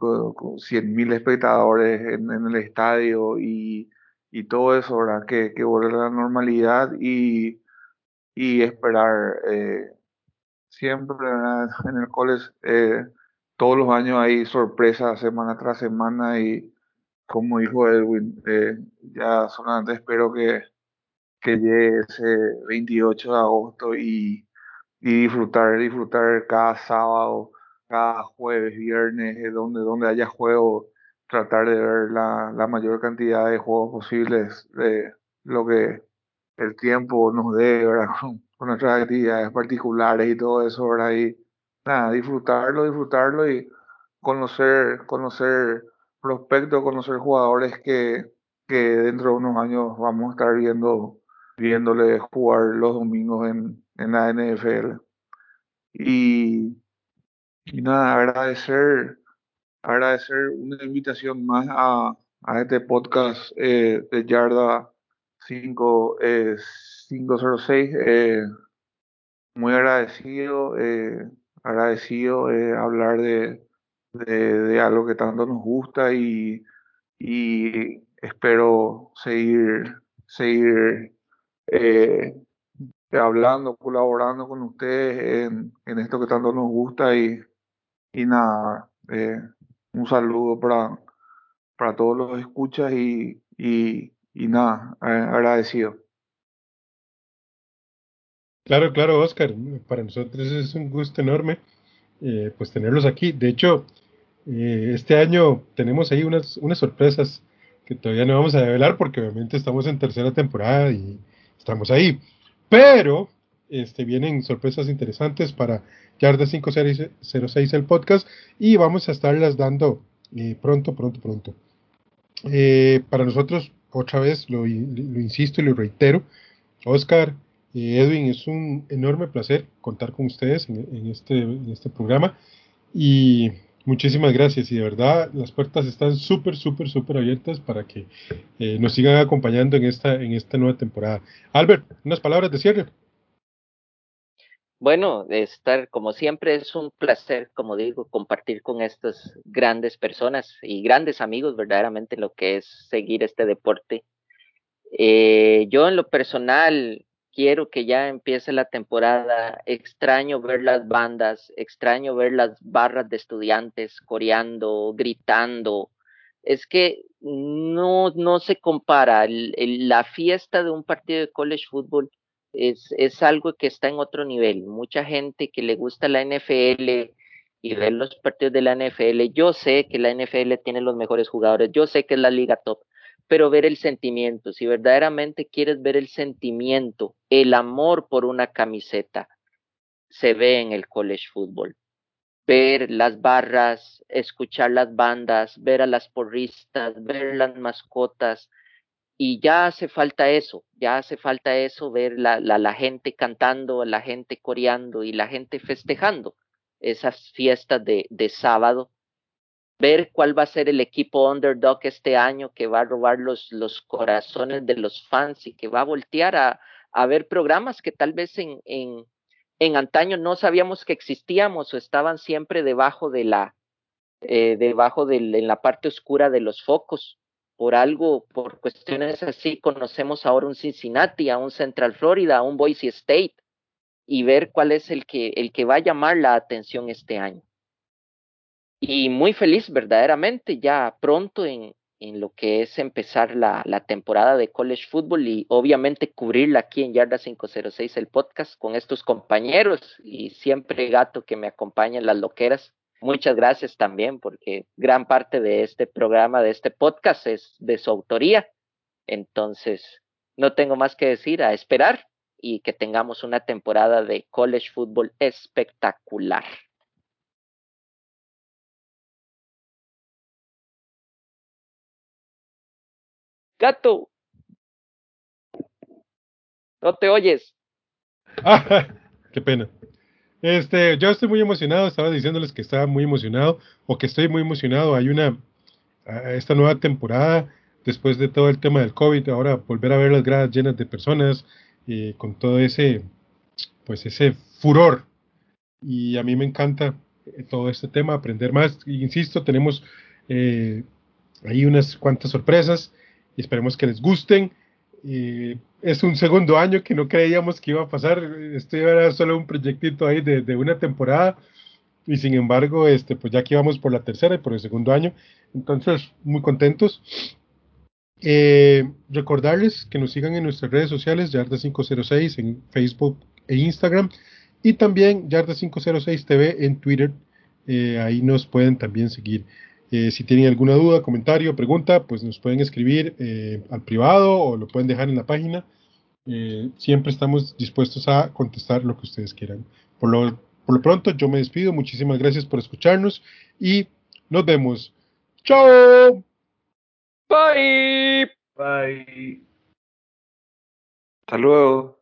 mil espectadores en, el estadio y, y todo eso, ¿verdad? Que, que a la normalidad y, y esperar siempre ¿verdad? en el college. Eh, todos los años hay sorpresas semana tras semana y como dijo Edwin, eh, ya solamente espero que, que llegue ese 28 de agosto y, y disfrutar, disfrutar cada sábado, cada jueves, viernes, eh, donde, donde haya juego, tratar de ver la, la mayor cantidad de juegos posibles, de lo que el tiempo nos dé, ¿verdad? Con nuestras actividades particulares y todo eso, ¿verdad? Y nada, disfrutarlo, disfrutarlo y conocer, conocer prospectos, conocer jugadores que, que dentro de unos años vamos a estar viendo viéndole jugar los domingos en, en la NFL. Y, y nada, agradecer, agradecer una invitación más a, a este podcast eh, de Yarda 5, eh, 506. Eh, muy agradecido, eh, agradecido eh, hablar de, de, de, algo que tanto nos gusta y, y espero seguir, seguir eh, hablando, colaborando con ustedes en, en, esto que tanto nos gusta y, y nada, eh, un saludo para, para todos los escuchas y, y, y nada, eh, agradecido. Claro, claro, Oscar, para nosotros es un gusto enorme eh, pues tenerlos aquí. De hecho, eh, este año tenemos ahí unas, unas sorpresas que todavía no vamos a develar porque obviamente estamos en tercera temporada y estamos ahí. Pero este, vienen sorpresas interesantes para Yarda 506 el podcast y vamos a estarlas dando eh, pronto, pronto, pronto. Para nosotros, otra vez lo, lo, insisto y lo reitero, Oscar, eh, Edwin, es un enorme placer contar con ustedes este, en este programa Y muchísimas gracias y de verdad las puertas están súper, súper, súper abiertas para que eh, nos sigan acompañando en esta, en esta nueva temporada. Albert, unas palabras de cierre. Bueno, estar como siempre es un placer, como digo, compartir con estas grandes personas y grandes amigos verdaderamente lo que es seguir este deporte. Eh, yo en lo personal quiero que ya empiece la temporada, extraño ver las bandas, extraño ver las barras de estudiantes coreando, gritando. Es que no, no se compara. la fiesta de un partido de college football es, es algo que está en otro nivel. Mucha gente que le gusta la NFL y ver los partidos de la NFL, yo sé que la NFL tiene los mejores jugadores, yo sé que es la liga top, pero ver el sentimiento, si verdaderamente quieres ver el sentimiento, el amor por una camiseta, se ve en el college football. Ver las barras, escuchar las bandas, ver a las porristas, ver las mascotas, y ya hace falta eso, ya hace falta eso, ver la, la, gente cantando, la gente coreando y la gente festejando esas fiestas de, de sábado ver cuál va a ser el equipo underdog este año que va a robar los, los corazones de los fans y que va a voltear a, a ver programas que tal vez en, en, en, antaño no sabíamos que existíamos o estaban siempre debajo de la, eh, debajo de, en la parte oscura de los focos. Por algo, por cuestiones así, conocemos ahora un Cincinnati, a un Central Florida, a un Boise State y ver cuál es el que, el que va a llamar la atención este año y muy feliz verdaderamente ya pronto en, en lo que es empezar la, la, temporada de college football y obviamente cubrirla aquí en Yarda 506 el podcast con estos compañeros y siempre gato que me acompaña en las loqueras. Muchas gracias también porque gran parte de este programa, de este podcast es de su autoría. Entonces, no tengo más que decir, a esperar y que tengamos una temporada de college football espectacular. Gato. No te oyes. Qué pena. Este, yo estoy muy emocionado, estaba diciéndoles que estaba muy emocionado o que estoy muy emocionado. Hay una esta nueva temporada después de todo el tema del COVID, ahora volver a ver las gradas llenas de personas eh, con todo ese pues ese furor. Y a mí me encanta eh, todo este tema, aprender más. Insisto, tenemos eh, ahí unas cuantas sorpresas y esperemos que les gusten. es un segundo año que no creíamos que iba a pasar. Esto era solo un proyectito ahí de, de, una temporada. Y sin embargo, este, pues ya aquí vamos por la tercera y por el segundo año. Entonces, muy contentos. Eh, recordarles que nos sigan en nuestras redes sociales, Yarda506 en Facebook e Instagram. Y también Yarda506 TV en Twitter. Eh, ahí nos pueden también seguir. Eh, si tienen alguna duda, comentario, pregunta, pues nos pueden escribir eh, al privado o lo pueden dejar en la página. Eh, siempre estamos dispuestos a contestar lo que ustedes quieran. Por lo, por lo pronto, yo me despido. Muchísimas gracias por escucharnos y nos vemos. ¡Chao! Bye. Bye. Hasta luego.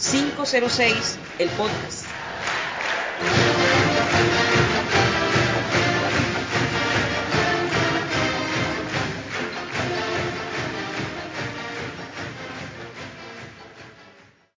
506, el podcast.